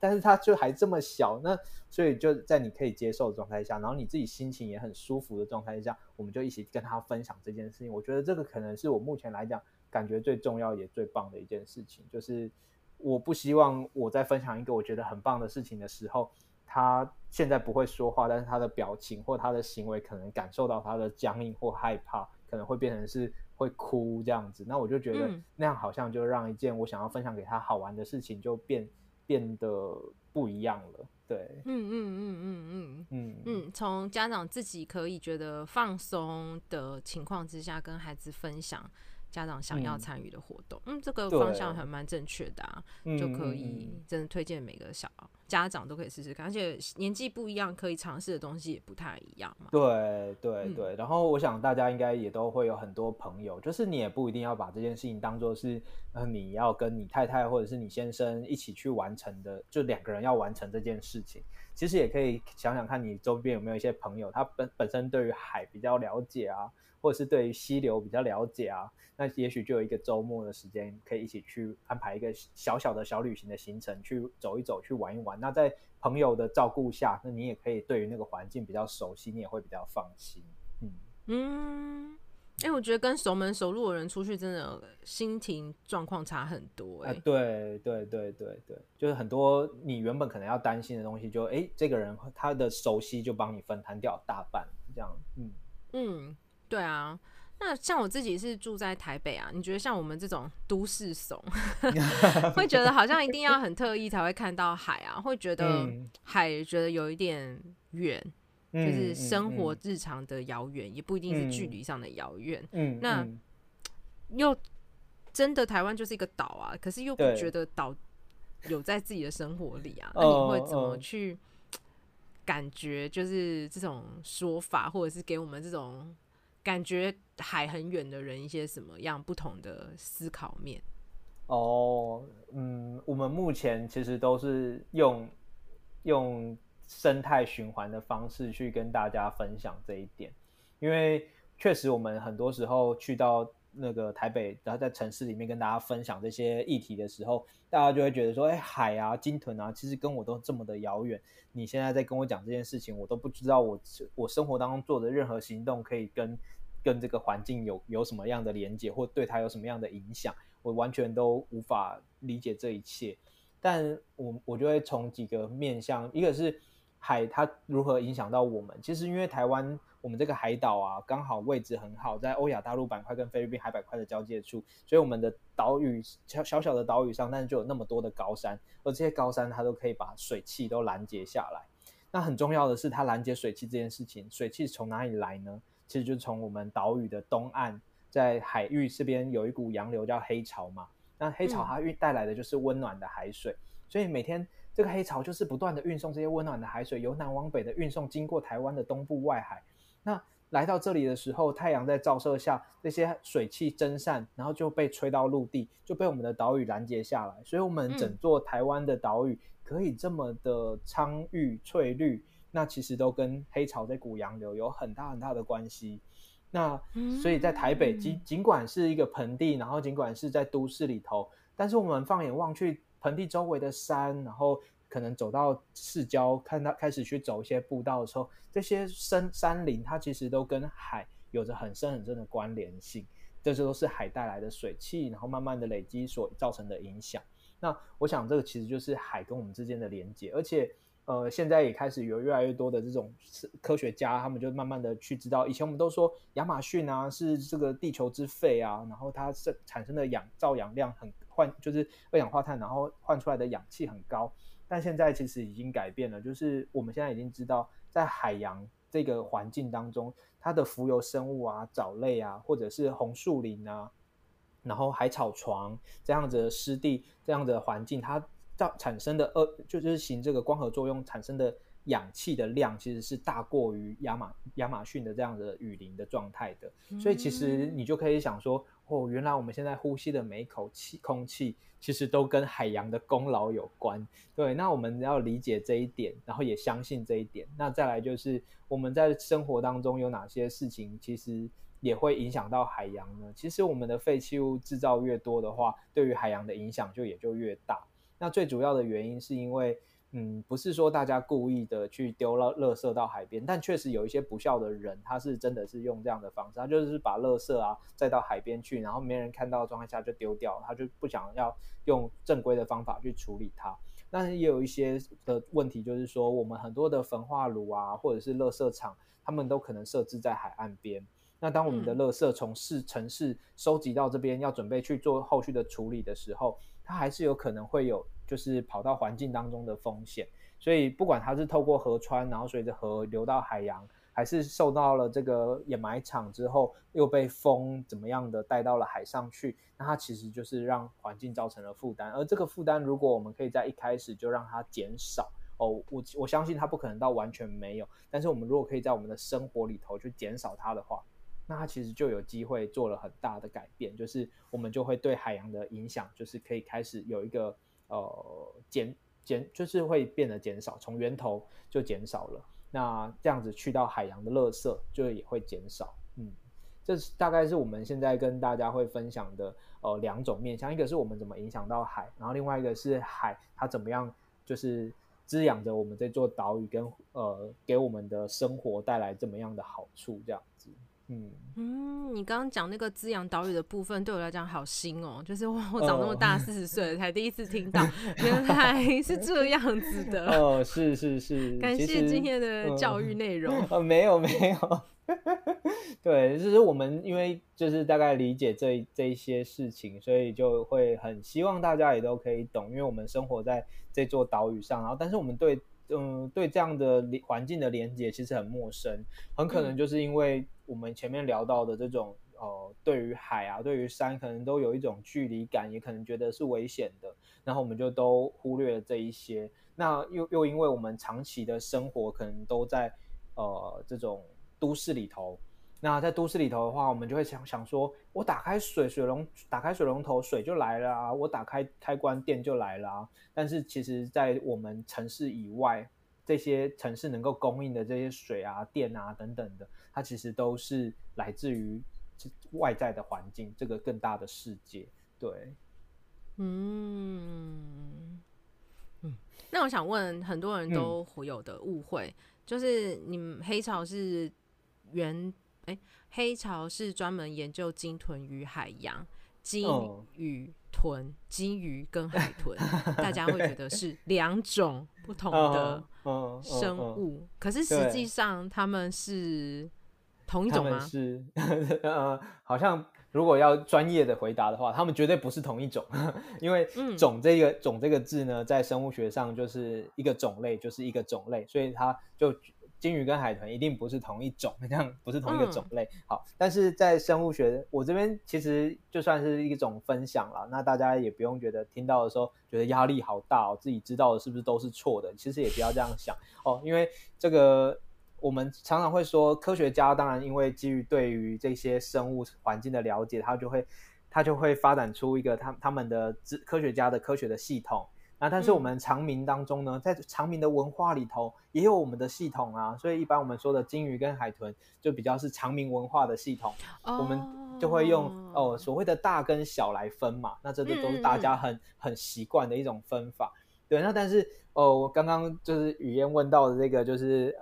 但是他就还这么小，那所以就在你可以接受的状态下，然后你自己心情也很舒服的状态下，我们就一起跟他分享这件事情。我觉得这个可能是我目前来讲感觉最重要也最棒的一件事情，就是我不希望我在分享一个我觉得很棒的事情的时候。他现在不会说话，但是他的表情或他的行为可能感受到他的僵硬或害怕，可能会变成是会哭这样子。那我就觉得那样好像就让一件我想要分享给他好玩的事情就变变得不一样了。对，嗯嗯嗯嗯嗯嗯嗯，从家长自己可以觉得放松的情况之下，跟孩子分享。家长想要参与的活动，嗯，嗯，这个方向还蛮正确的啊，就可以真的推荐每个小家长都可以试试看，而且年纪不一样，可以尝试的东西也不太一样嘛。对对对，然后我想大家应该也都会有很多朋友，就是你也不一定要把这件事情当做是，呃，你要跟你太太或者是你先生一起去完成的，就两个人要完成这件事情。其实也可以想想看你周边有没有一些朋友，他本本身对于海比较了解啊。或者是对于溪流比较了解啊，那也许就有一个周末的时间，可以一起去安排一个小小的小旅行的行程，去走一走，去玩一玩。那在朋友的照顾下，那你也可以对于那个环境比较熟悉，你也会比较放心。嗯嗯，哎、欸，我觉得跟熟门熟路的人出去，真的心情状况差很多、欸。哎、啊，对对对对对，就是很多你原本可能要担心的东西就，就、欸、哎，这个人他的熟悉就帮你分摊掉大半，这样。嗯嗯。对啊，那像我自己是住在台北啊，你觉得像我们这种都市怂，会觉得好像一定要很特意才会看到海啊，会觉得海觉得有一点远，嗯、就是生活日常的遥远，嗯、也不一定是距离上的遥远。嗯，那又真的台湾就是一个岛啊，可是又不觉得岛有在自己的生活里啊，那你会怎么去感觉就是这种说法，或者是给我们这种？感觉海很远的人，一些什么样不同的思考面？哦，嗯，我们目前其实都是用用生态循环的方式去跟大家分享这一点，因为确实我们很多时候去到那个台北，然后在城市里面跟大家分享这些议题的时候，大家就会觉得说，哎，海啊，鲸豚啊，其实跟我都这么的遥远。你现在在跟我讲这件事情，我都不知道我我生活当中做的任何行动可以跟跟这个环境有有什么样的连接，或对它有什么样的影响，我完全都无法理解这一切。但我我就会从几个面向，一个是海它如何影响到我们。其实因为台湾。我们这个海岛啊，刚好位置很好，在欧亚大陆板块跟菲律宾海板块的交界处，所以我们的岛屿小小小的岛屿上，但是就有那么多的高山，而这些高山它都可以把水汽都拦截下来。那很重要的是，它拦截水汽这件事情，水汽从哪里来呢？其实就是从我们岛屿的东岸，在海域这边有一股洋流叫黑潮嘛。那黑潮它运带来的就是温暖的海水，嗯、所以每天这个黑潮就是不断的运送这些温暖的海水，由南往北的运送，经过台湾的东部外海。那来到这里的时候，太阳在照射下，这些水汽蒸散，然后就被吹到陆地，就被我们的岛屿拦截下来。所以，我们整座台湾的岛屿可以这么的苍郁翠绿，那其实都跟黑潮这股洋流有很大很大的关系。那所以在台北，尽尽管是一个盆地，然后尽管是在都市里头，但是我们放眼望去，盆地周围的山，然后。可能走到市郊，看到开始去走一些步道的时候，这些山山林它其实都跟海有着很深很深的关联性。这些都是海带来的水汽，然后慢慢的累积所造成的影响。那我想这个其实就是海跟我们之间的连接。而且，呃，现在也开始有越来越多的这种科学家，他们就慢慢的去知道，以前我们都说亚马逊啊是这个地球之肺啊，然后它是产生的氧造氧量很换，就是二氧化碳，然后换出来的氧气很高，但现在其实已经改变了，就是我们现在已经知道，在海洋这个环境当中，它的浮游生物啊、藻类啊，或者是红树林啊，然后海草床这样子的湿地这样子的环境，它。造产生的呃，就就是行这个光合作用产生的氧气的量，其实是大过于亚马亚马逊的这样的雨林的状态的。所以其实你就可以想说，哦，原来我们现在呼吸的每一口气空气，其实都跟海洋的功劳有关。对，那我们要理解这一点，然后也相信这一点。那再来就是我们在生活当中有哪些事情，其实也会影响到海洋呢？其实我们的废弃物制造越多的话，对于海洋的影响就也就越大。那最主要的原因是因为，嗯，不是说大家故意的去丢了垃圾到海边，但确实有一些不孝的人，他是真的是用这样的方式，他就是把垃圾啊再到海边去，然后没人看到的状态下就丢掉，他就不想要用正规的方法去处理它。但是也有一些的问题，就是说我们很多的焚化炉啊，或者是垃圾场，他们都可能设置在海岸边。那当我们的垃圾从市城市收集到这边，要准备去做后续的处理的时候，它还是有可能会有，就是跑到环境当中的风险。所以不管它是透过河川，然后随着河流到海洋，还是受到了这个掩埋场之后又被风怎么样的带到了海上去，那它其实就是让环境造成了负担。而这个负担，如果我们可以在一开始就让它减少，哦，我我相信它不可能到完全没有。但是我们如果可以在我们的生活里头去减少它的话，那它其实就有机会做了很大的改变，就是我们就会对海洋的影响，就是可以开始有一个呃减减，就是会变得减少，从源头就减少了。那这样子去到海洋的垃圾就也会减少。嗯，这是大概是我们现在跟大家会分享的呃两种面向，一个是我们怎么影响到海，然后另外一个是海它怎么样就是滋养着我们这座岛屿跟呃给我们的生活带来怎么样的好处这样子。嗯嗯，你刚刚讲那个滋养岛屿的部分，对我来讲好新哦。就是哇我长那么大四十岁了，才第一次听到，原来是这样子的。哦，是是是，感谢今天的教育内容。呃、嗯，没有没有，对，就是我们因为就是大概理解这这一些事情，所以就会很希望大家也都可以懂，因为我们生活在这座岛屿上，然后但是我们对。嗯，对这样的环境的连接其实很陌生，很可能就是因为我们前面聊到的这种，呃，对于海啊，对于山，可能都有一种距离感，也可能觉得是危险的，然后我们就都忽略了这一些。那又又因为我们长期的生活可能都在呃这种都市里头。那在都市里头的话，我们就会想想说，我打开水水龙，打开水龙头，水就来了啊；我打开开关，电就来了啊。但是其实，在我们城市以外，这些城市能够供应的这些水啊、电啊等等的，它其实都是来自于外在的环境，这个更大的世界。对，嗯嗯。那我想问，很多人都会有的误会，嗯、就是你们黑潮是原。哎，黑潮是专门研究鲸豚与海洋，鲸与豚，鲸鱼跟海豚，大家会觉得是 两种不同的生物，可是实际上他们是同一种吗？是，呃，好像如果要专业的回答的话，他们绝对不是同一种，因为“种”这个“种”这个字呢，在生物学上就是一个种类，就是一个种类，所以它就。鲸鱼跟海豚一定不是同一种，这样不是同一个种类。嗯、好，但是在生物学，我这边其实就算是一种分享了，那大家也不用觉得听到的时候觉得压力好大哦，自己知道的是不是都是错的？其实也不要这样想哦，因为这个我们常常会说，科学家当然因为基于对于这些生物环境的了解，他就会他就会发展出一个他他们的科学家的科学的系统。那但是我们长明当中呢，在长明的文化里头也有我们的系统啊，所以一般我们说的金鱼跟海豚就比较是长明文化的系统，哦、我们就会用哦所谓的大跟小来分嘛，那这个都是大家很很习惯的一种分法。对，那但是哦，我刚刚就是语嫣问到的这个，就是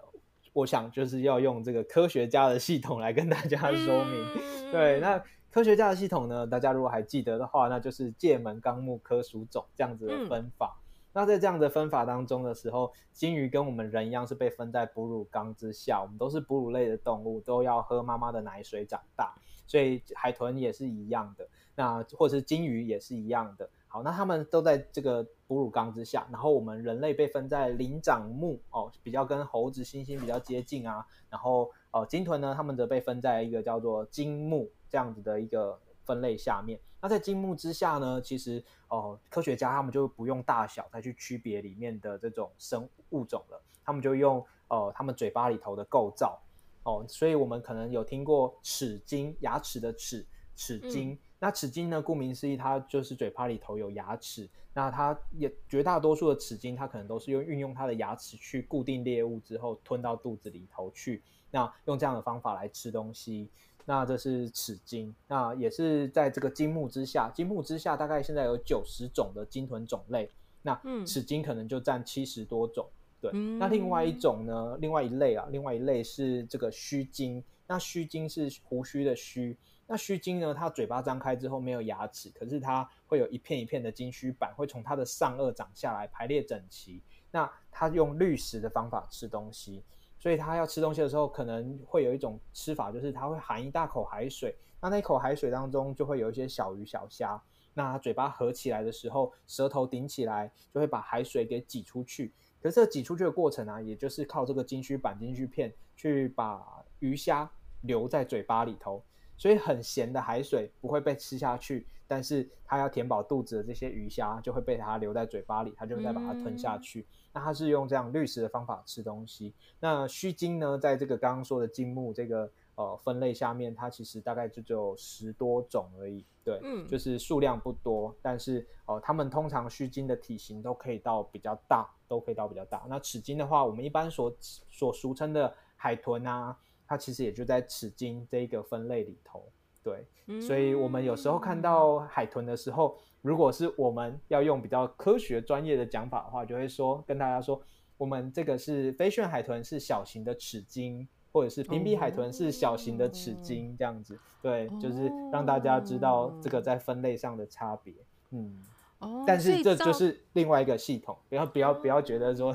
我想就是要用这个科学家的系统来跟大家说明。嗯、对，那。科学家的系统呢，大家如果还记得的话，那就是界门纲目科属种这样子的分法。嗯、那在这样的分法当中的时候，鲸鱼跟我们人一样是被分在哺乳纲之下，我们都是哺乳类的动物，都要喝妈妈的奶水长大，所以海豚也是一样的，那或者是鲸鱼也是一样的。好，那他们都在这个哺乳纲之下，然后我们人类被分在灵长目哦，比较跟猴子、猩猩比较接近啊。然后呃，鲸豚呢，它们则被分在一个叫做鲸目这样子的一个分类下面。那在鲸目之下呢，其实哦，科学家他们就不用大小再去区别里面的这种生物种了，他们就用哦，他们嘴巴里头的构造哦，所以我们可能有听过齿鲸，牙齿的齿，齿鲸。嗯那齿鲸呢？顾名思义，它就是嘴巴里头有牙齿。那它也绝大多数的齿鲸，它可能都是用运用它的牙齿去固定猎物之后吞到肚子里头去。那用这样的方法来吃东西。那这是齿鲸。那也是在这个鲸目之下，鲸目之下大概现在有九十种的鲸豚种类。那齿鲸可能就占七十多种。对。那另外一种呢？另外一类啊，另外一类是这个须鲸。那须鲸是胡须的须。那须鲸呢？它嘴巴张开之后没有牙齿，可是它会有一片一片的鲸须板，会从它的上颚长下来，排列整齐。那它用滤食的方法吃东西，所以它要吃东西的时候，可能会有一种吃法，就是它会含一大口海水。那那一口海水当中就会有一些小鱼小虾。那它嘴巴合起来的时候，舌头顶起来，就会把海水给挤出去。可是这挤出去的过程啊，也就是靠这个鲸须板、鲸须片去把鱼虾留在嘴巴里头。所以很咸的海水不会被吃下去，但是它要填饱肚子的这些鱼虾就会被它留在嘴巴里，它就会再把它吞下去。嗯、那它是用这样滤食的方法吃东西。那须鲸呢，在这个刚刚说的鲸目这个呃分类下面，它其实大概就只有十多种而已。对，嗯，就是数量不多，但是哦、呃，它们通常须鲸的体型都可以到比较大，都可以到比较大。那齿鲸的话，我们一般所所俗称的海豚啊。它其实也就在齿鲸这一个分类里头，对，嗯、所以我们有时候看到海豚的时候，如果是我们要用比较科学专业的讲法的话，就会说跟大家说，我们这个是飞旋海豚是小型的齿鲸，或者是平鼻海豚是小型的齿鲸，这样子，对，就是让大家知道这个在分类上的差别，嗯。哦，但是这就是另外一个系统，不要不要不要觉得说，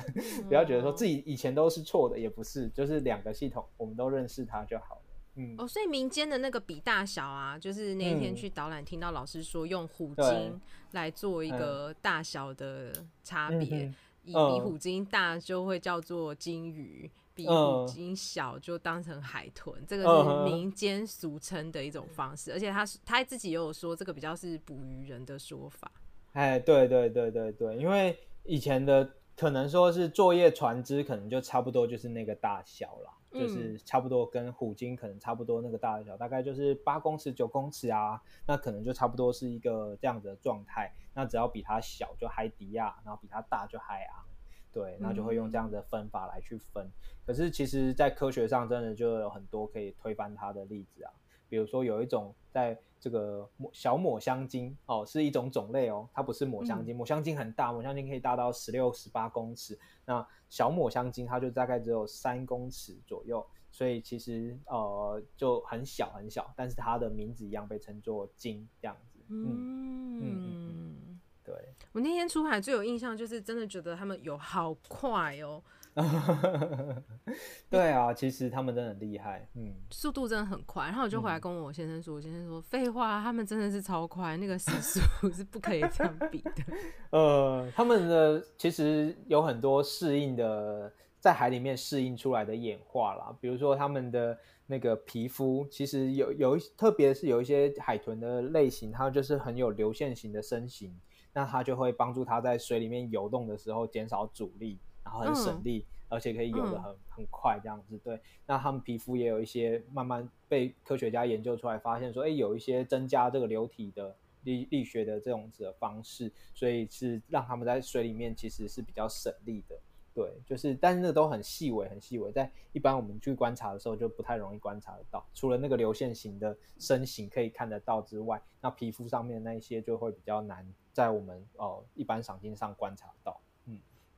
不要觉得说自己以前都是错的，也不是，就是两个系统，我们都认识它就好了。嗯，哦，所以民间的那个比大小啊，就是那一天去导览听到老师说，用虎鲸来做一个大小的差别，嗯、以比虎鲸大就会叫做鲸鱼，嗯、比虎鲸小就当成海豚，这个是民间俗称的一种方式，而且他他自己也有说，这个比较是捕鱼人的说法。哎，对对对对对，因为以前的可能说是作业船只，可能就差不多就是那个大小啦，嗯、就是差不多跟虎鲸可能差不多那个大小，大概就是八公尺、九公尺啊，那可能就差不多是一个这样子的状态。那只要比它小就海迪亚，然后比它大就海昂，对，那就会用这样的分法来去分。嗯、可是其实，在科学上真的就有很多可以推翻它的例子啊，比如说有一种在。这个小抹香鲸哦，是一种种类哦，它不是抹香鲸。抹香鲸很大，抹香鲸可以大到十六、十八公尺。那小抹香鲸它就大概只有三公尺左右，所以其实呃就很小很小，但是它的名字一样被称作鲸这样子。嗯嗯嗯嗯，对。我那天出海最有印象就是真的觉得他们游好快哦。对啊，其实他们真的很厉害，嗯，速度真的很快。然后我就回来跟我先生说，我先生说废话，他们真的是超快，那个时速 是不可以这样比的。呃，他们的其实有很多适应的，在海里面适应出来的演化啦，比如说他们的那个皮肤，其实有有一特别是有一些海豚的类型，它就是很有流线型的身形，那它就会帮助它在水里面游动的时候减少阻力。然后很省力，嗯、而且可以游得很、嗯、很快，这样子对。那他们皮肤也有一些慢慢被科学家研究出来，发现说，哎，有一些增加这个流体的力力学的这种子的方式，所以是让他们在水里面其实是比较省力的。对，就是，但是那都很细微，很细微，在一般我们去观察的时候就不太容易观察得到。除了那个流线型的身形可以看得到之外，那皮肤上面那一些就会比较难在我们哦、呃、一般赏金上观察到。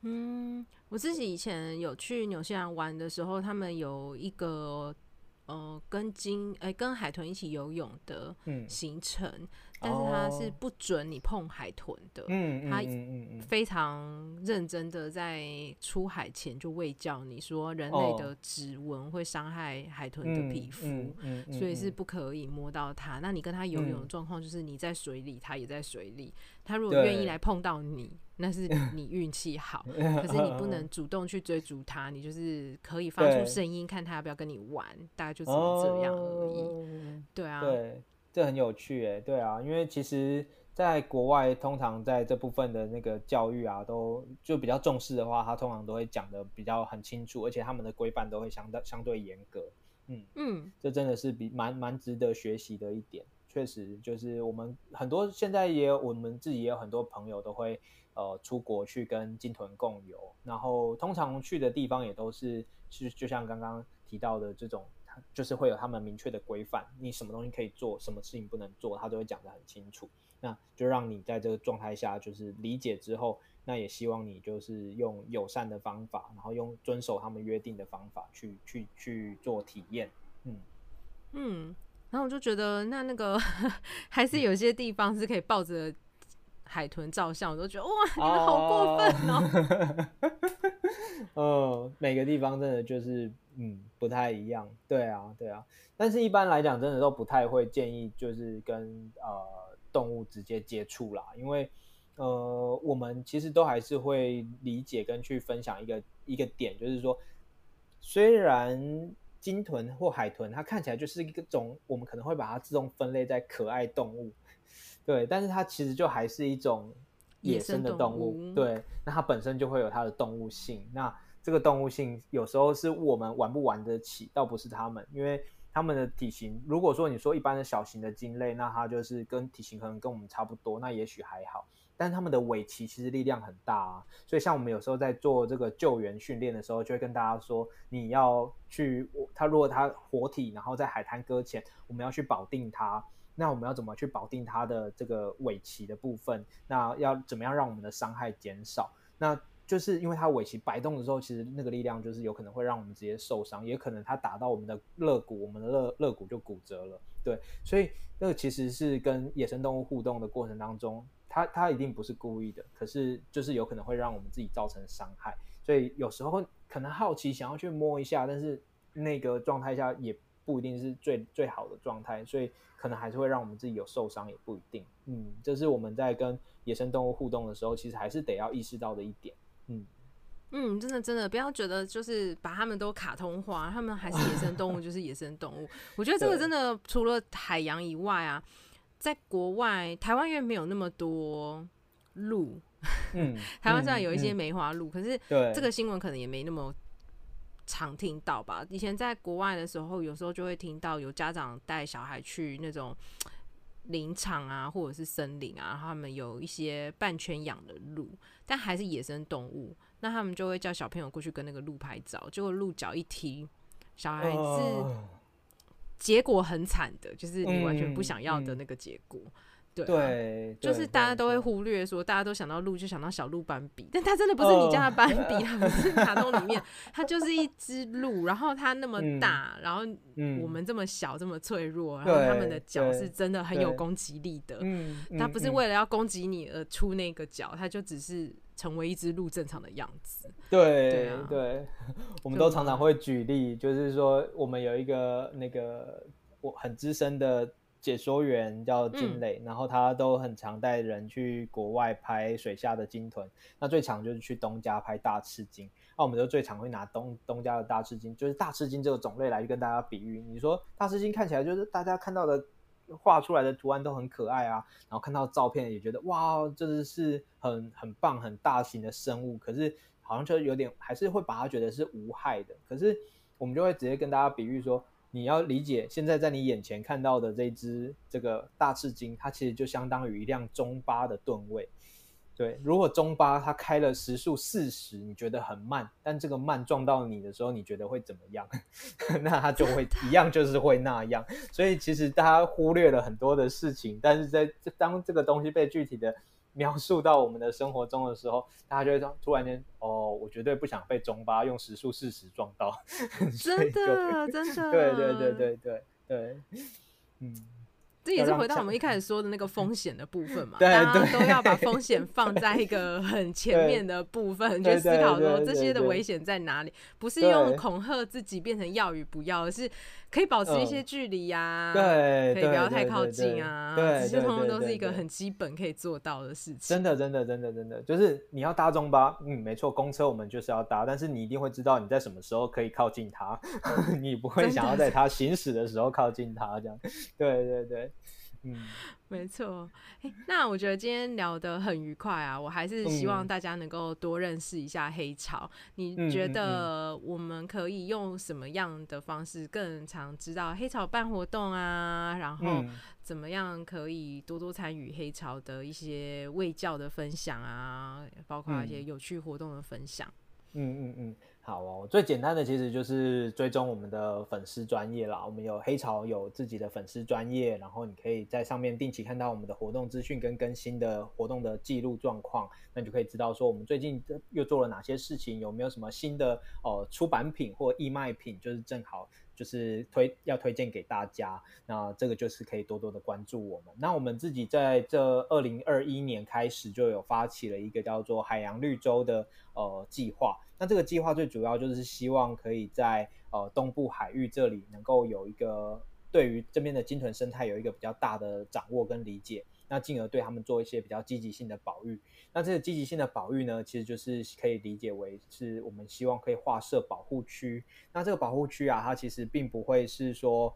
嗯，我自己以前有去纽西兰玩的时候，他们有一个呃跟鲸哎、欸、跟海豚一起游泳的行程。嗯但是他是不准你碰海豚的，嗯，他非常认真的在出海前就喂教你说，人类的指纹会伤害海豚的皮肤，嗯嗯嗯，所以是不可以摸到它。那你跟它游泳的状况就是你在水里，它也在水里。它如果愿意来碰到你，那是 你运气好。可是你不能主动去追逐他，你就是可以发出声音，看他要不要跟你玩，大概就只能这样而已。对啊。对这很有趣诶，对啊，因为其实在国外，通常在这部分的那个教育啊，都就比较重视的话，他通常都会讲的比较很清楚，而且他们的规范都会相对相对严格。嗯嗯，这真的是比蛮蛮值得学习的一点。确实，就是我们很多现在也有我们自己也有很多朋友都会呃出国去跟金豚共游，然后通常去的地方也都是是就像刚刚提到的这种。就是会有他们明确的规范，你什么东西可以做，什么事情不能做，他都会讲得很清楚。那就让你在这个状态下，就是理解之后，那也希望你就是用友善的方法，然后用遵守他们约定的方法去去去做体验。嗯嗯，然后我就觉得，那那个 还是有些地方是可以抱着海豚照相，我都觉得哇，你们好过分哦。呃，每个地方真的就是。嗯，不太一样，对啊，对啊，但是一般来讲，真的都不太会建议，就是跟呃动物直接接触啦，因为呃，我们其实都还是会理解跟去分享一个一个点，就是说，虽然鲸豚或海豚它看起来就是一个种，我们可能会把它自动分类在可爱动物，对，但是它其实就还是一种野生的动物，对，那它本身就会有它的动物性，那。这个动物性有时候是我们玩不玩得起，倒不是它们，因为它们的体型，如果说你说一般的小型的鲸类，那它就是跟体型可能跟我们差不多，那也许还好。但他们的尾鳍其实力量很大啊，所以像我们有时候在做这个救援训练的时候，就会跟大家说，你要去，它如果它活体，然后在海滩搁浅，我们要去保定它，那我们要怎么去保定它的这个尾鳍的部分？那要怎么样让我们的伤害减少？那就是因为它尾鳍摆动的时候，其实那个力量就是有可能会让我们直接受伤，也可能它打到我们的肋骨，我们的肋肋骨就骨折了。对，所以那个其实是跟野生动物互动的过程当中，它它一定不是故意的，可是就是有可能会让我们自己造成伤害。所以有时候可能好奇想要去摸一下，但是那个状态下也不一定是最最好的状态，所以可能还是会让我们自己有受伤，也不一定。嗯，这是我们在跟野生动物互动的时候，其实还是得要意识到的一点。嗯嗯，真的真的不要觉得就是把他们都卡通化，他们还是野生动物，就是野生动物。我觉得这个真的除了海洋以外啊，在国外台湾因为没有那么多鹿，嗯，台湾虽然有一些梅花鹿，嗯嗯、可是这个新闻可能也没那么常听到吧。以前在国外的时候，有时候就会听到有家长带小孩去那种。林场啊，或者是森林啊，他们有一些半圈养的鹿，但还是野生动物。那他们就会叫小朋友过去跟那个鹿拍照，结果鹿角一踢，小孩子结果很惨的，就是你完全不想要的那个结果。嗯嗯对，啊、对，就是大家都会忽略说，大家都想到鹿就想到小鹿斑比，但它真的不是你家的斑比，它不是卡通里面，它就是一只鹿，然后它那么大，嗯、然后我们这么小这么脆弱，然后它们的脚是真的很有攻击力的，它不是为了要攻击你而出那个脚，它就只是成为一只鹿正常的样子。对对，啊、对，我们都常常会举例，就是说我们有一个那个我很资深的。解说员叫金磊，嗯、然后他都很常带人去国外拍水下的鲸豚。那最常就是去东家拍大赤鲸。那我们就最常会拿东东家的大赤鲸，就是大赤鲸这个种类来去跟大家比喻。你说大赤鲸看起来就是大家看到的画出来的图案都很可爱啊，然后看到照片也觉得哇，这是很很棒很大型的生物。可是好像就有点还是会把它觉得是无害的。可是我们就会直接跟大家比喻说。你要理解，现在在你眼前看到的这只这个大赤鲸，它其实就相当于一辆中巴的吨位。对，如果中巴它开了时速四十，你觉得很慢，但这个慢撞到你的时候，你觉得会怎么样？那它就会一样，就是会那样。所以其实大家忽略了很多的事情，但是在当这个东西被具体的描述到我们的生活中的时候，大家就会突然间哦，我绝对不想被中巴用时速四十撞到，真的真的，对对对对对对，嗯。这也是回到我们一开始说的那个风险的部分嘛，对大家都要把风险放在一个很前面的部分 去思考说这些的危险在哪里，不是用恐吓自己变成要与不要，而是可以保持一些距离呀，对，可以不要太靠近啊，这些通通都是一个很基本可以做到的事情。真的，真的，真的，真的，就是你要搭中巴，嗯，没错，公车我们就是要搭，但是你一定会知道你在什么时候可以靠近它，你不会想要在它行驶的时候靠近它，这样，对对对。嗯，没错。欸，那我觉得今天聊得很愉快啊，我还是希望大家能够多认识一下黑潮。嗯，你觉得我们可以用什么样的方式更常知道黑潮办活动啊？然后怎么样可以多多参与黑潮的一些卫教的分享啊，包括一些有趣活动的分享。嗯嗯嗯。好哦，最简单的其实就是追踪我们的粉丝专业啦。我们有黑潮有自己的粉丝专业，然后你可以在上面定期看到我们的活动资讯跟更新的活动的记录状况，那你就可以知道说我们最近又做了哪些事情，有没有什么新的哦出版品或义卖品，就是正好。就是推要推荐给大家，那这个就是可以多多的关注我们。那我们自己在这二零二一年开始就有发起了一个叫做海洋绿洲的呃计划。那这个计划最主要就是希望可以在呃东部海域这里能够有一个对于这边的鲸豚生态有一个比较大的掌握跟理解。那进而对他们做一些比较积极性的保育。那这个积极性的保育呢，其实就是可以理解为是我们希望可以划设保护区。那这个保护区啊，它其实并不会是说。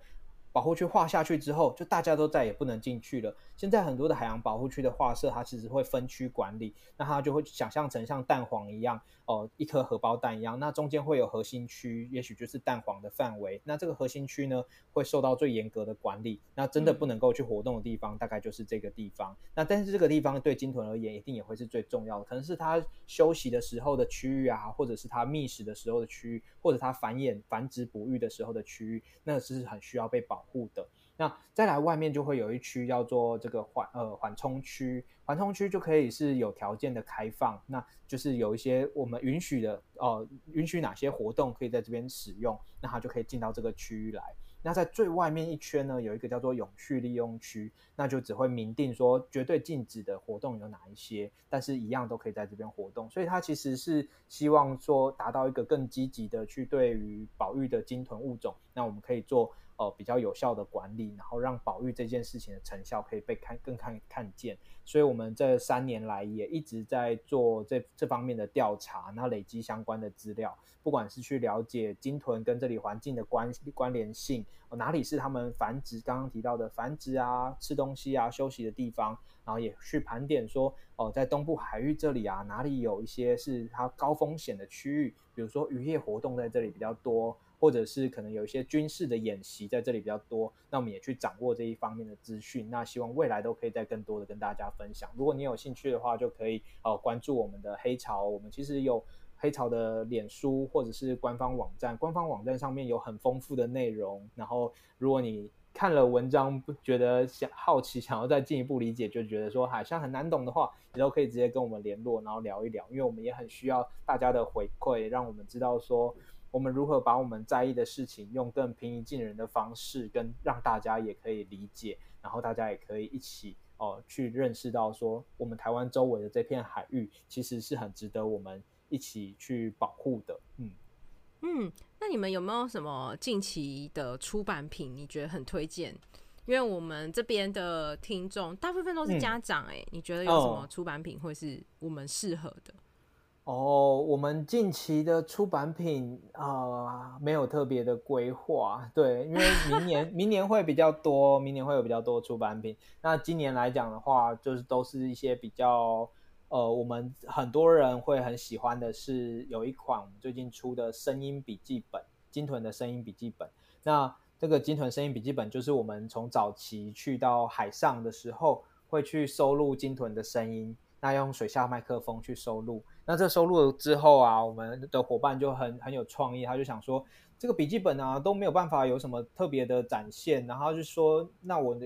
保护区划下去之后，就大家都再也不能进去了。现在很多的海洋保护区的画设，它其实会分区管理，那它就会想象成像蛋黄一样，哦、呃，一颗荷包蛋一样。那中间会有核心区，也许就是蛋黄的范围。那这个核心区呢，会受到最严格的管理。那真的不能够去活动的地方，大概就是这个地方。那但是这个地方对鲸豚而言，一定也会是最重要的，可能是它休息的时候的区域啊，或者是它觅食的时候的区域，或者它繁衍、繁殖、哺育的时候的区域，那个是很需要被保。保护的。那再来外面就会有一区叫做这个缓呃缓冲区，缓冲区就可以是有条件的开放，那就是有一些我们允许的呃允许哪些活动可以在这边使用，那它就可以进到这个区域来。那在最外面一圈呢，有一个叫做永续利用区，那就只会明定说绝对禁止的活动有哪一些，但是一样都可以在这边活动。所以它其实是希望说达到一个更积极的去对于保育的鲸豚物种，那我们可以做呃比较有效的管理，然后让保育这件事情的成效可以被看更看看见。所以我们这三年来也一直在做这这方面的调查，那累积相关的资料，不管是去了解鲸豚跟这里环境的关关联性。哪里是他们繁殖？刚刚提到的繁殖啊，吃东西啊，休息的地方，然后也去盘点说，哦，在东部海域这里啊，哪里有一些是它高风险的区域，比如说渔业活动在这里比较多，或者是可能有一些军事的演习在这里比较多，那我们也去掌握这一方面的资讯。那希望未来都可以再更多的跟大家分享。如果你有兴趣的话，就可以呃关注我们的黑潮，我们其实有。黑潮的脸书或者是官方网站，官方网站上面有很丰富的内容。然后，如果你看了文章不觉得想好奇，想要再进一步理解，就觉得说好像很难懂的话，你都可以直接跟我们联络，然后聊一聊。因为我们也很需要大家的回馈，让我们知道说我们如何把我们在意的事情用更平易近人的方式，跟让大家也可以理解，然后大家也可以一起哦、呃、去认识到说，我们台湾周围的这片海域其实是很值得我们。一起去保护的，嗯嗯，那你们有没有什么近期的出版品？你觉得很推荐？因为我们这边的听众大部分都是家长、欸，哎、嗯，你觉得有什么出版品会是我们适合的？哦，我们近期的出版品啊、没有特别的规划，对，因为明年明年会比较多，明年会有比较多出版品。那今年来讲的话，就是都是一些比较。呃，我们很多人会很喜欢的是有一款我们最近出的声音笔记本，鲸豚的声音笔记本。那这个鲸豚声音笔记本就是我们从早期去到海上的时候，会去收录鲸豚的声音，那用水下麦克风去收录。那这收录之后啊，我们的伙伴就很很有创意，他就想说，这个笔记本啊都没有办法有什么特别的展现，然后就说，那我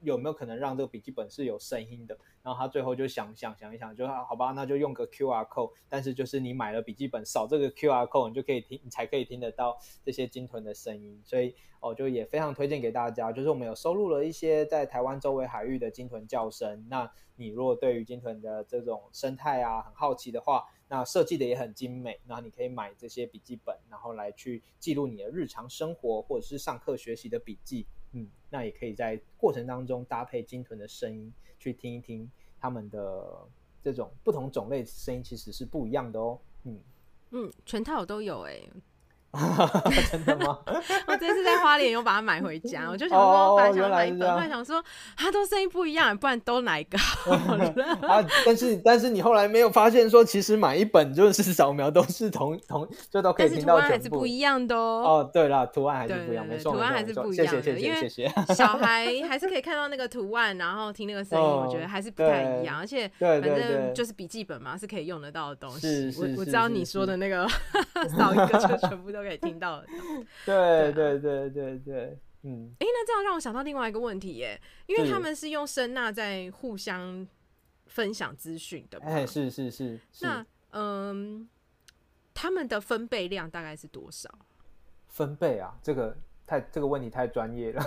有没有可能让这个笔记本是有声音的？然后他最后就想想想一想，就好吧，那就用个 QR code，但是就是你买了笔记本，扫这个 QR code，你就可以听，你才可以听得到这些鲸豚的声音。所以哦，就也非常推荐给大家，就是我们有收录了一些在台湾周围海域的鲸豚叫声。那你如果对于鲸豚的这种生态啊很好奇的话，那设计的也很精美，那你可以买这些笔记本，然后来去记录你的日常生活或者是上课学习的笔记。嗯，那也可以在过程当中搭配鲸豚的声音去听一听他们的这种不同种类声音，其实是不一样的哦。嗯嗯，全套都有哎、真的吗？我这次在花莲又把它买回家，我就想说，本来想买一本，后来想说，它都声音不一样，不然都哪一个好 了？啊，但是但是你后来没有发现说，其实买一本就是扫描都是同同，就都可以听到全部，还是不一样的哦。哦，对了，图案还是不一样，没错，图案还是不一样的，谢谢谢谢谢谢。小孩还是可以看到那个图案，然后听那个声音，我觉得还是不太一样，而且反正就是笔记本嘛，是可以用得到的东西。我我知道你说的那个扫一个就全部都可以听到。对对对对对，嗯，哎，那这样让我想到另外一个问题耶，因为他们是用声呐在互相分享资讯的，哎，是是是，那嗯，他们的分贝量大概是多少？分贝啊，这个。太这个问题太专业了，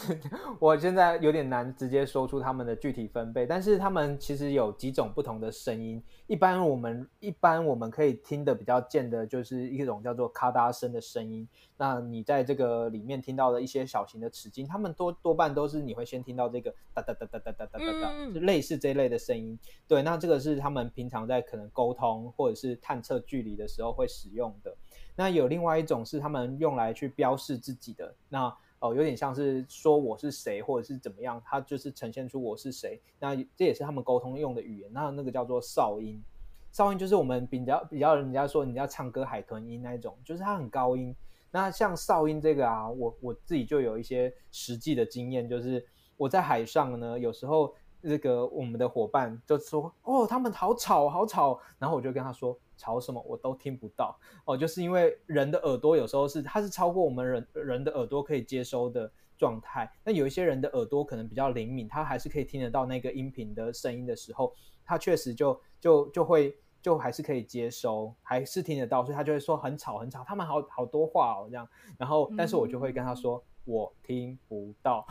我现在有点难直接说出他们的具体分贝，但是他们其实有几种不同的声音。一般我们一般我们可以听的比较见的，就是一种叫做咔嗒声的声音。那你在这个里面听到的一些小型的齿鲸，他们多多半都是你会先听到这个哒哒哒哒哒哒哒哒，就类似这一类的声音。对，那这个是他们平常在可能沟通或者是探测距离的时候会使用的。那有另外一种是他们用来去标示自己的，那哦有点像是说我是谁或者是怎么样，它就是呈现出我是谁。那这也是他们沟通用的语言。那那个叫做哨音，哨音就是我们比较比较人家说人家唱歌海豚音那一种，就是它很高音。那像哨音这个啊，我我自己就有一些实际的经验，就是我在海上呢，有时候这个我们的伙伴就说哦，他们好吵好吵，然后我就跟他说。吵什么我都听不到哦，就是因为人的耳朵有时候是它是超过我们人人的耳朵可以接收的状态。那有一些人的耳朵可能比较灵敏，他还是可以听得到那个音频的声音的时候，他确实就就就会就还是可以接收，还是听得到，所以他就会说很吵很吵，他们好好多话哦这样。然后，但是我就会跟他说、嗯、我听不到。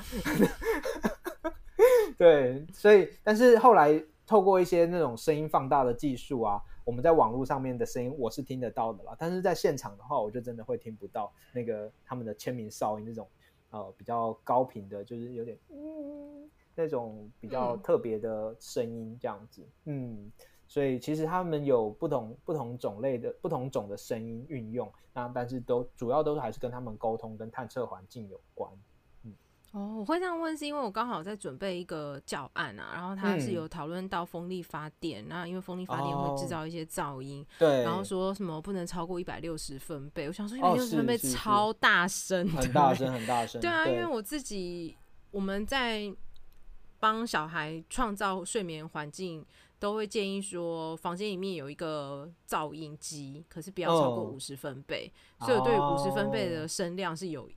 对，所以但是后来透过一些那种声音放大的技术啊。我们在网络上面的声音我是听得到的啦，但是在现场的话，我就真的会听不到那个他们的签名哨音那种呃比较高频的，就是有点嗯那种比较特别的声音这样子，嗯，嗯，所以其实他们有不同不同种类的不同种的声音运用，那但是都主要都是还是跟他们沟通跟探测环境有关。哦，我会这样问，是因为我刚好在准备一个教案啊，然后他是有讨论到风力发电，那、嗯、因为风力发电会制造一些噪音，对、哦，然后说什么不能超过一百六十分贝，我想说一百六十分贝超大声，很大声 很大声，对啊，因为我自己我们在帮小孩创造睡眠环境，都会建议说房间里面有一个噪音机，可是不要超过五十分贝，哦、所以我对于五十分贝的声量是有。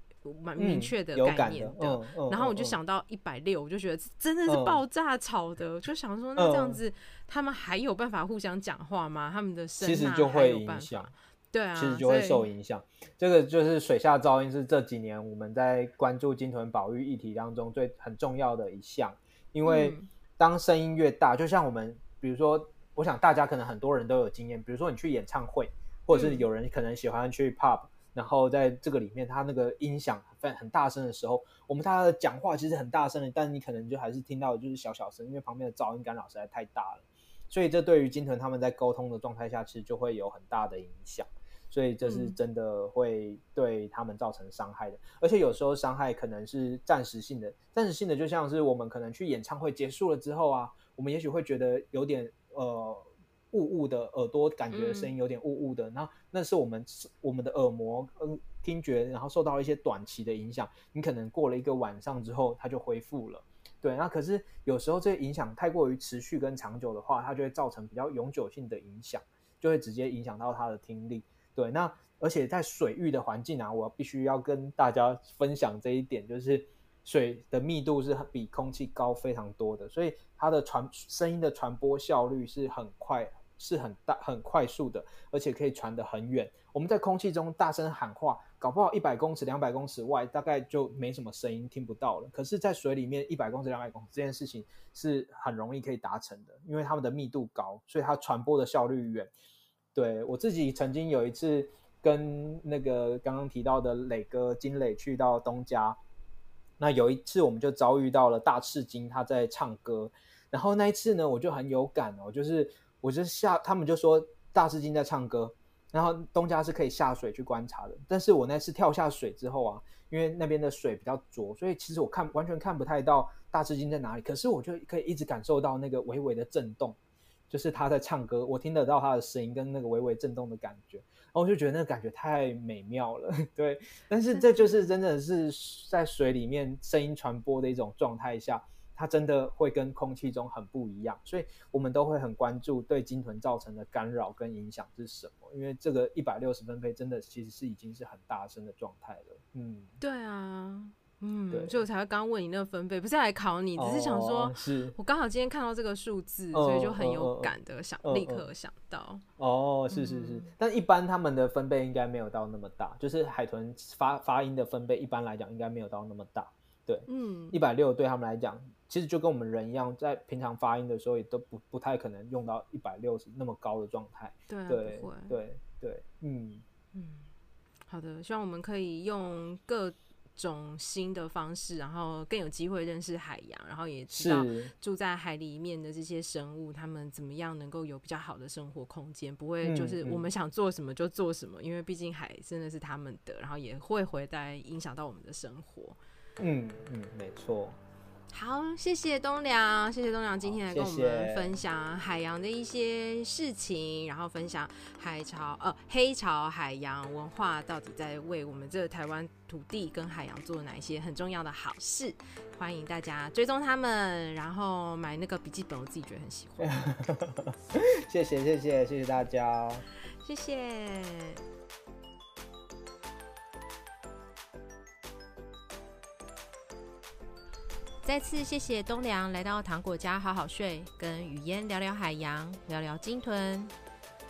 蛮明确的概念的，嗯嗯、然后我就想到一百六，我就觉得真的是爆炸吵的，嗯、就想说那这样子，他们还有办法互相讲话吗？他们的声其实就会影响，对啊，其实就会受影响。这个就是水下噪音是这几年我们在关注鲸豚保育议题当中最很重要的一项，因为当声音越大，就像我们比如说，我想大家可能很多人都有经验，比如说你去演唱会，或者是有人可能喜欢去 pub。然后在这个里面，他那个音响很很大声的时候，我们大家的讲话其实很大声的，但你可能就还是听到的就是小小声，因为旁边的噪音干扰实在太大了。所以这对于金豚他们在沟通的状态下，其实就会有很大的影响。所以这是真的会对他们造成伤害的，嗯、而且有时候伤害可能是暂时性的，暂时性的就像是我们可能去演唱会结束了之后啊，我们也许会觉得有点呃。雾雾的耳朵感觉声音有点雾雾的，那、嗯、那是我们我们的耳膜嗯听觉，然后受到一些短期的影响，你可能过了一个晚上之后，它就恢复了。对，那可是有时候这个影响太过于持续跟长久的话，它就会造成比较永久性的影响，就会直接影响到它的听力。对，那而且在水域的环境啊，我必须要跟大家分享这一点，就是水的密度是比空气高非常多的，所以它的传声音的传播效率是很快，是很大很快速的，而且可以传得很远。我们在空气中大声喊话，搞不好一百公尺、两百公尺外大概就没什么声音听不到了。可是，在水里面一百公尺、两百公尺这件事情是很容易可以达成的，因为它们的密度高，所以它传播的效率远。对，我自己曾经有一次跟那个刚刚提到的磊哥金磊去到东家。那有一次，我们就遭遇到了大赤金，他在唱歌。然后那一次呢，我就很有感哦，就是我就下，他们就说大赤鲸在唱歌，然后东家是可以下水去观察的。但是我那次跳下水之后啊，因为那边的水比较浊，所以其实我看完全看不太到大赤鲸在哪里。可是我就可以一直感受到那个微微的震动，就是他在唱歌，我听得到他的声音跟那个微微震动的感觉。然后我就觉得那个感觉太美妙了，对。但是这就是真的是在水里面声音传播的一种状态下，它真的会跟空气中很不一样，所以我们都会很关注对鲸豚造成的干扰跟影响是什么。因为这个一百六十分贝真的其实是已经是很大声的状态了。嗯，对啊。嗯，对，所以我才会刚问你那个分贝，不是来考你，只是想说，哦、是我刚好今天看到这个数字，哦、所以就很有感的想、哦、立刻想到。哦，是是是，嗯、但一般他们的分贝应该没有到那么大，就是海豚发发音的分贝一般来讲应该没有到那么大。对，嗯，一百六对他们来讲，其实就跟我们人一样，在平常发音的时候也都不不太可能用到一百六十那么高的状态。对、啊、对对对，嗯嗯，好的，希望我们可以用各。种新的方式，然后更有机会认识海洋，然后也知道住在海里面的这些生物，他们怎么样能够有比较好的生活空间，不会就是我们想做什么就做什么，嗯嗯、因为毕竟海真的是他们的，然后也会回来影响到我们的生活。嗯嗯，没错。好，谢谢东良，谢谢东良今天来跟我们分享海洋的一些事情，然后分享海潮呃黑潮海洋文化到底在为我们这个台湾土地跟海洋做哪一些很重要的好事，欢迎大家追踪他们，然后买那个笔记本，我自己觉得很喜欢。谢谢谢谢谢谢大家，谢谢。再次谢谢东良来到糖果家好好睡，跟雨嫣聊聊海洋，聊聊鲸豚。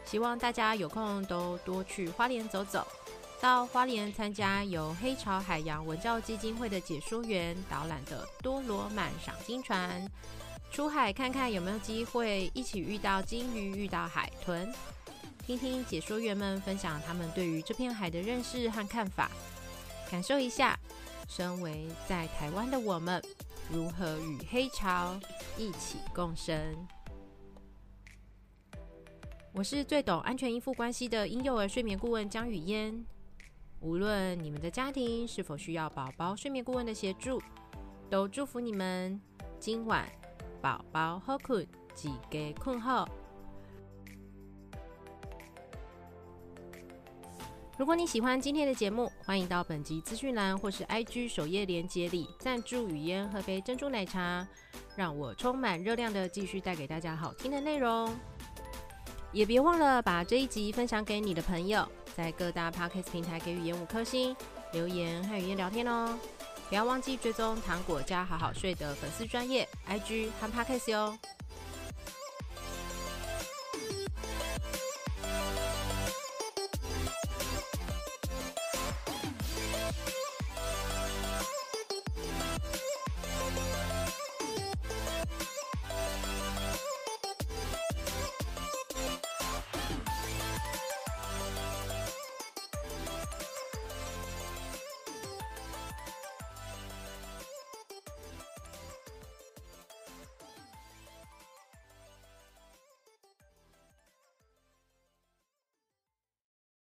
希望大家有空都多去花莲走走，到花莲参加由黑潮海洋文教基金会的解说员导览的多罗曼赏鲸船，出海看看有没有机会一起遇到鲸鱼、遇到海豚，听听解说员们分享他们对于这片海的认识和看法，感受一下身为在台湾的我们。如何与黑潮一起共生？我是最懂安全依附关系的婴幼儿睡眠顾问江雨嫣。无论你们的家庭是否需要宝宝睡眠顾问的协助，都祝福你们今晚宝宝好困，几个困好。如果你喜欢今天的节目，欢迎到本集资讯栏或是 IG 首页连接里赞助雨嫣喝杯珍珠奶茶，让我充满热量的继续带给大家好听的内容。也别忘了把这一集分享给你的朋友，在各大 Podcast 平台给语嫣五颗星，留言和语嫣聊天哦。不要忘记追踪糖果家好好睡的粉丝专业 IG 和 Podcast 哟。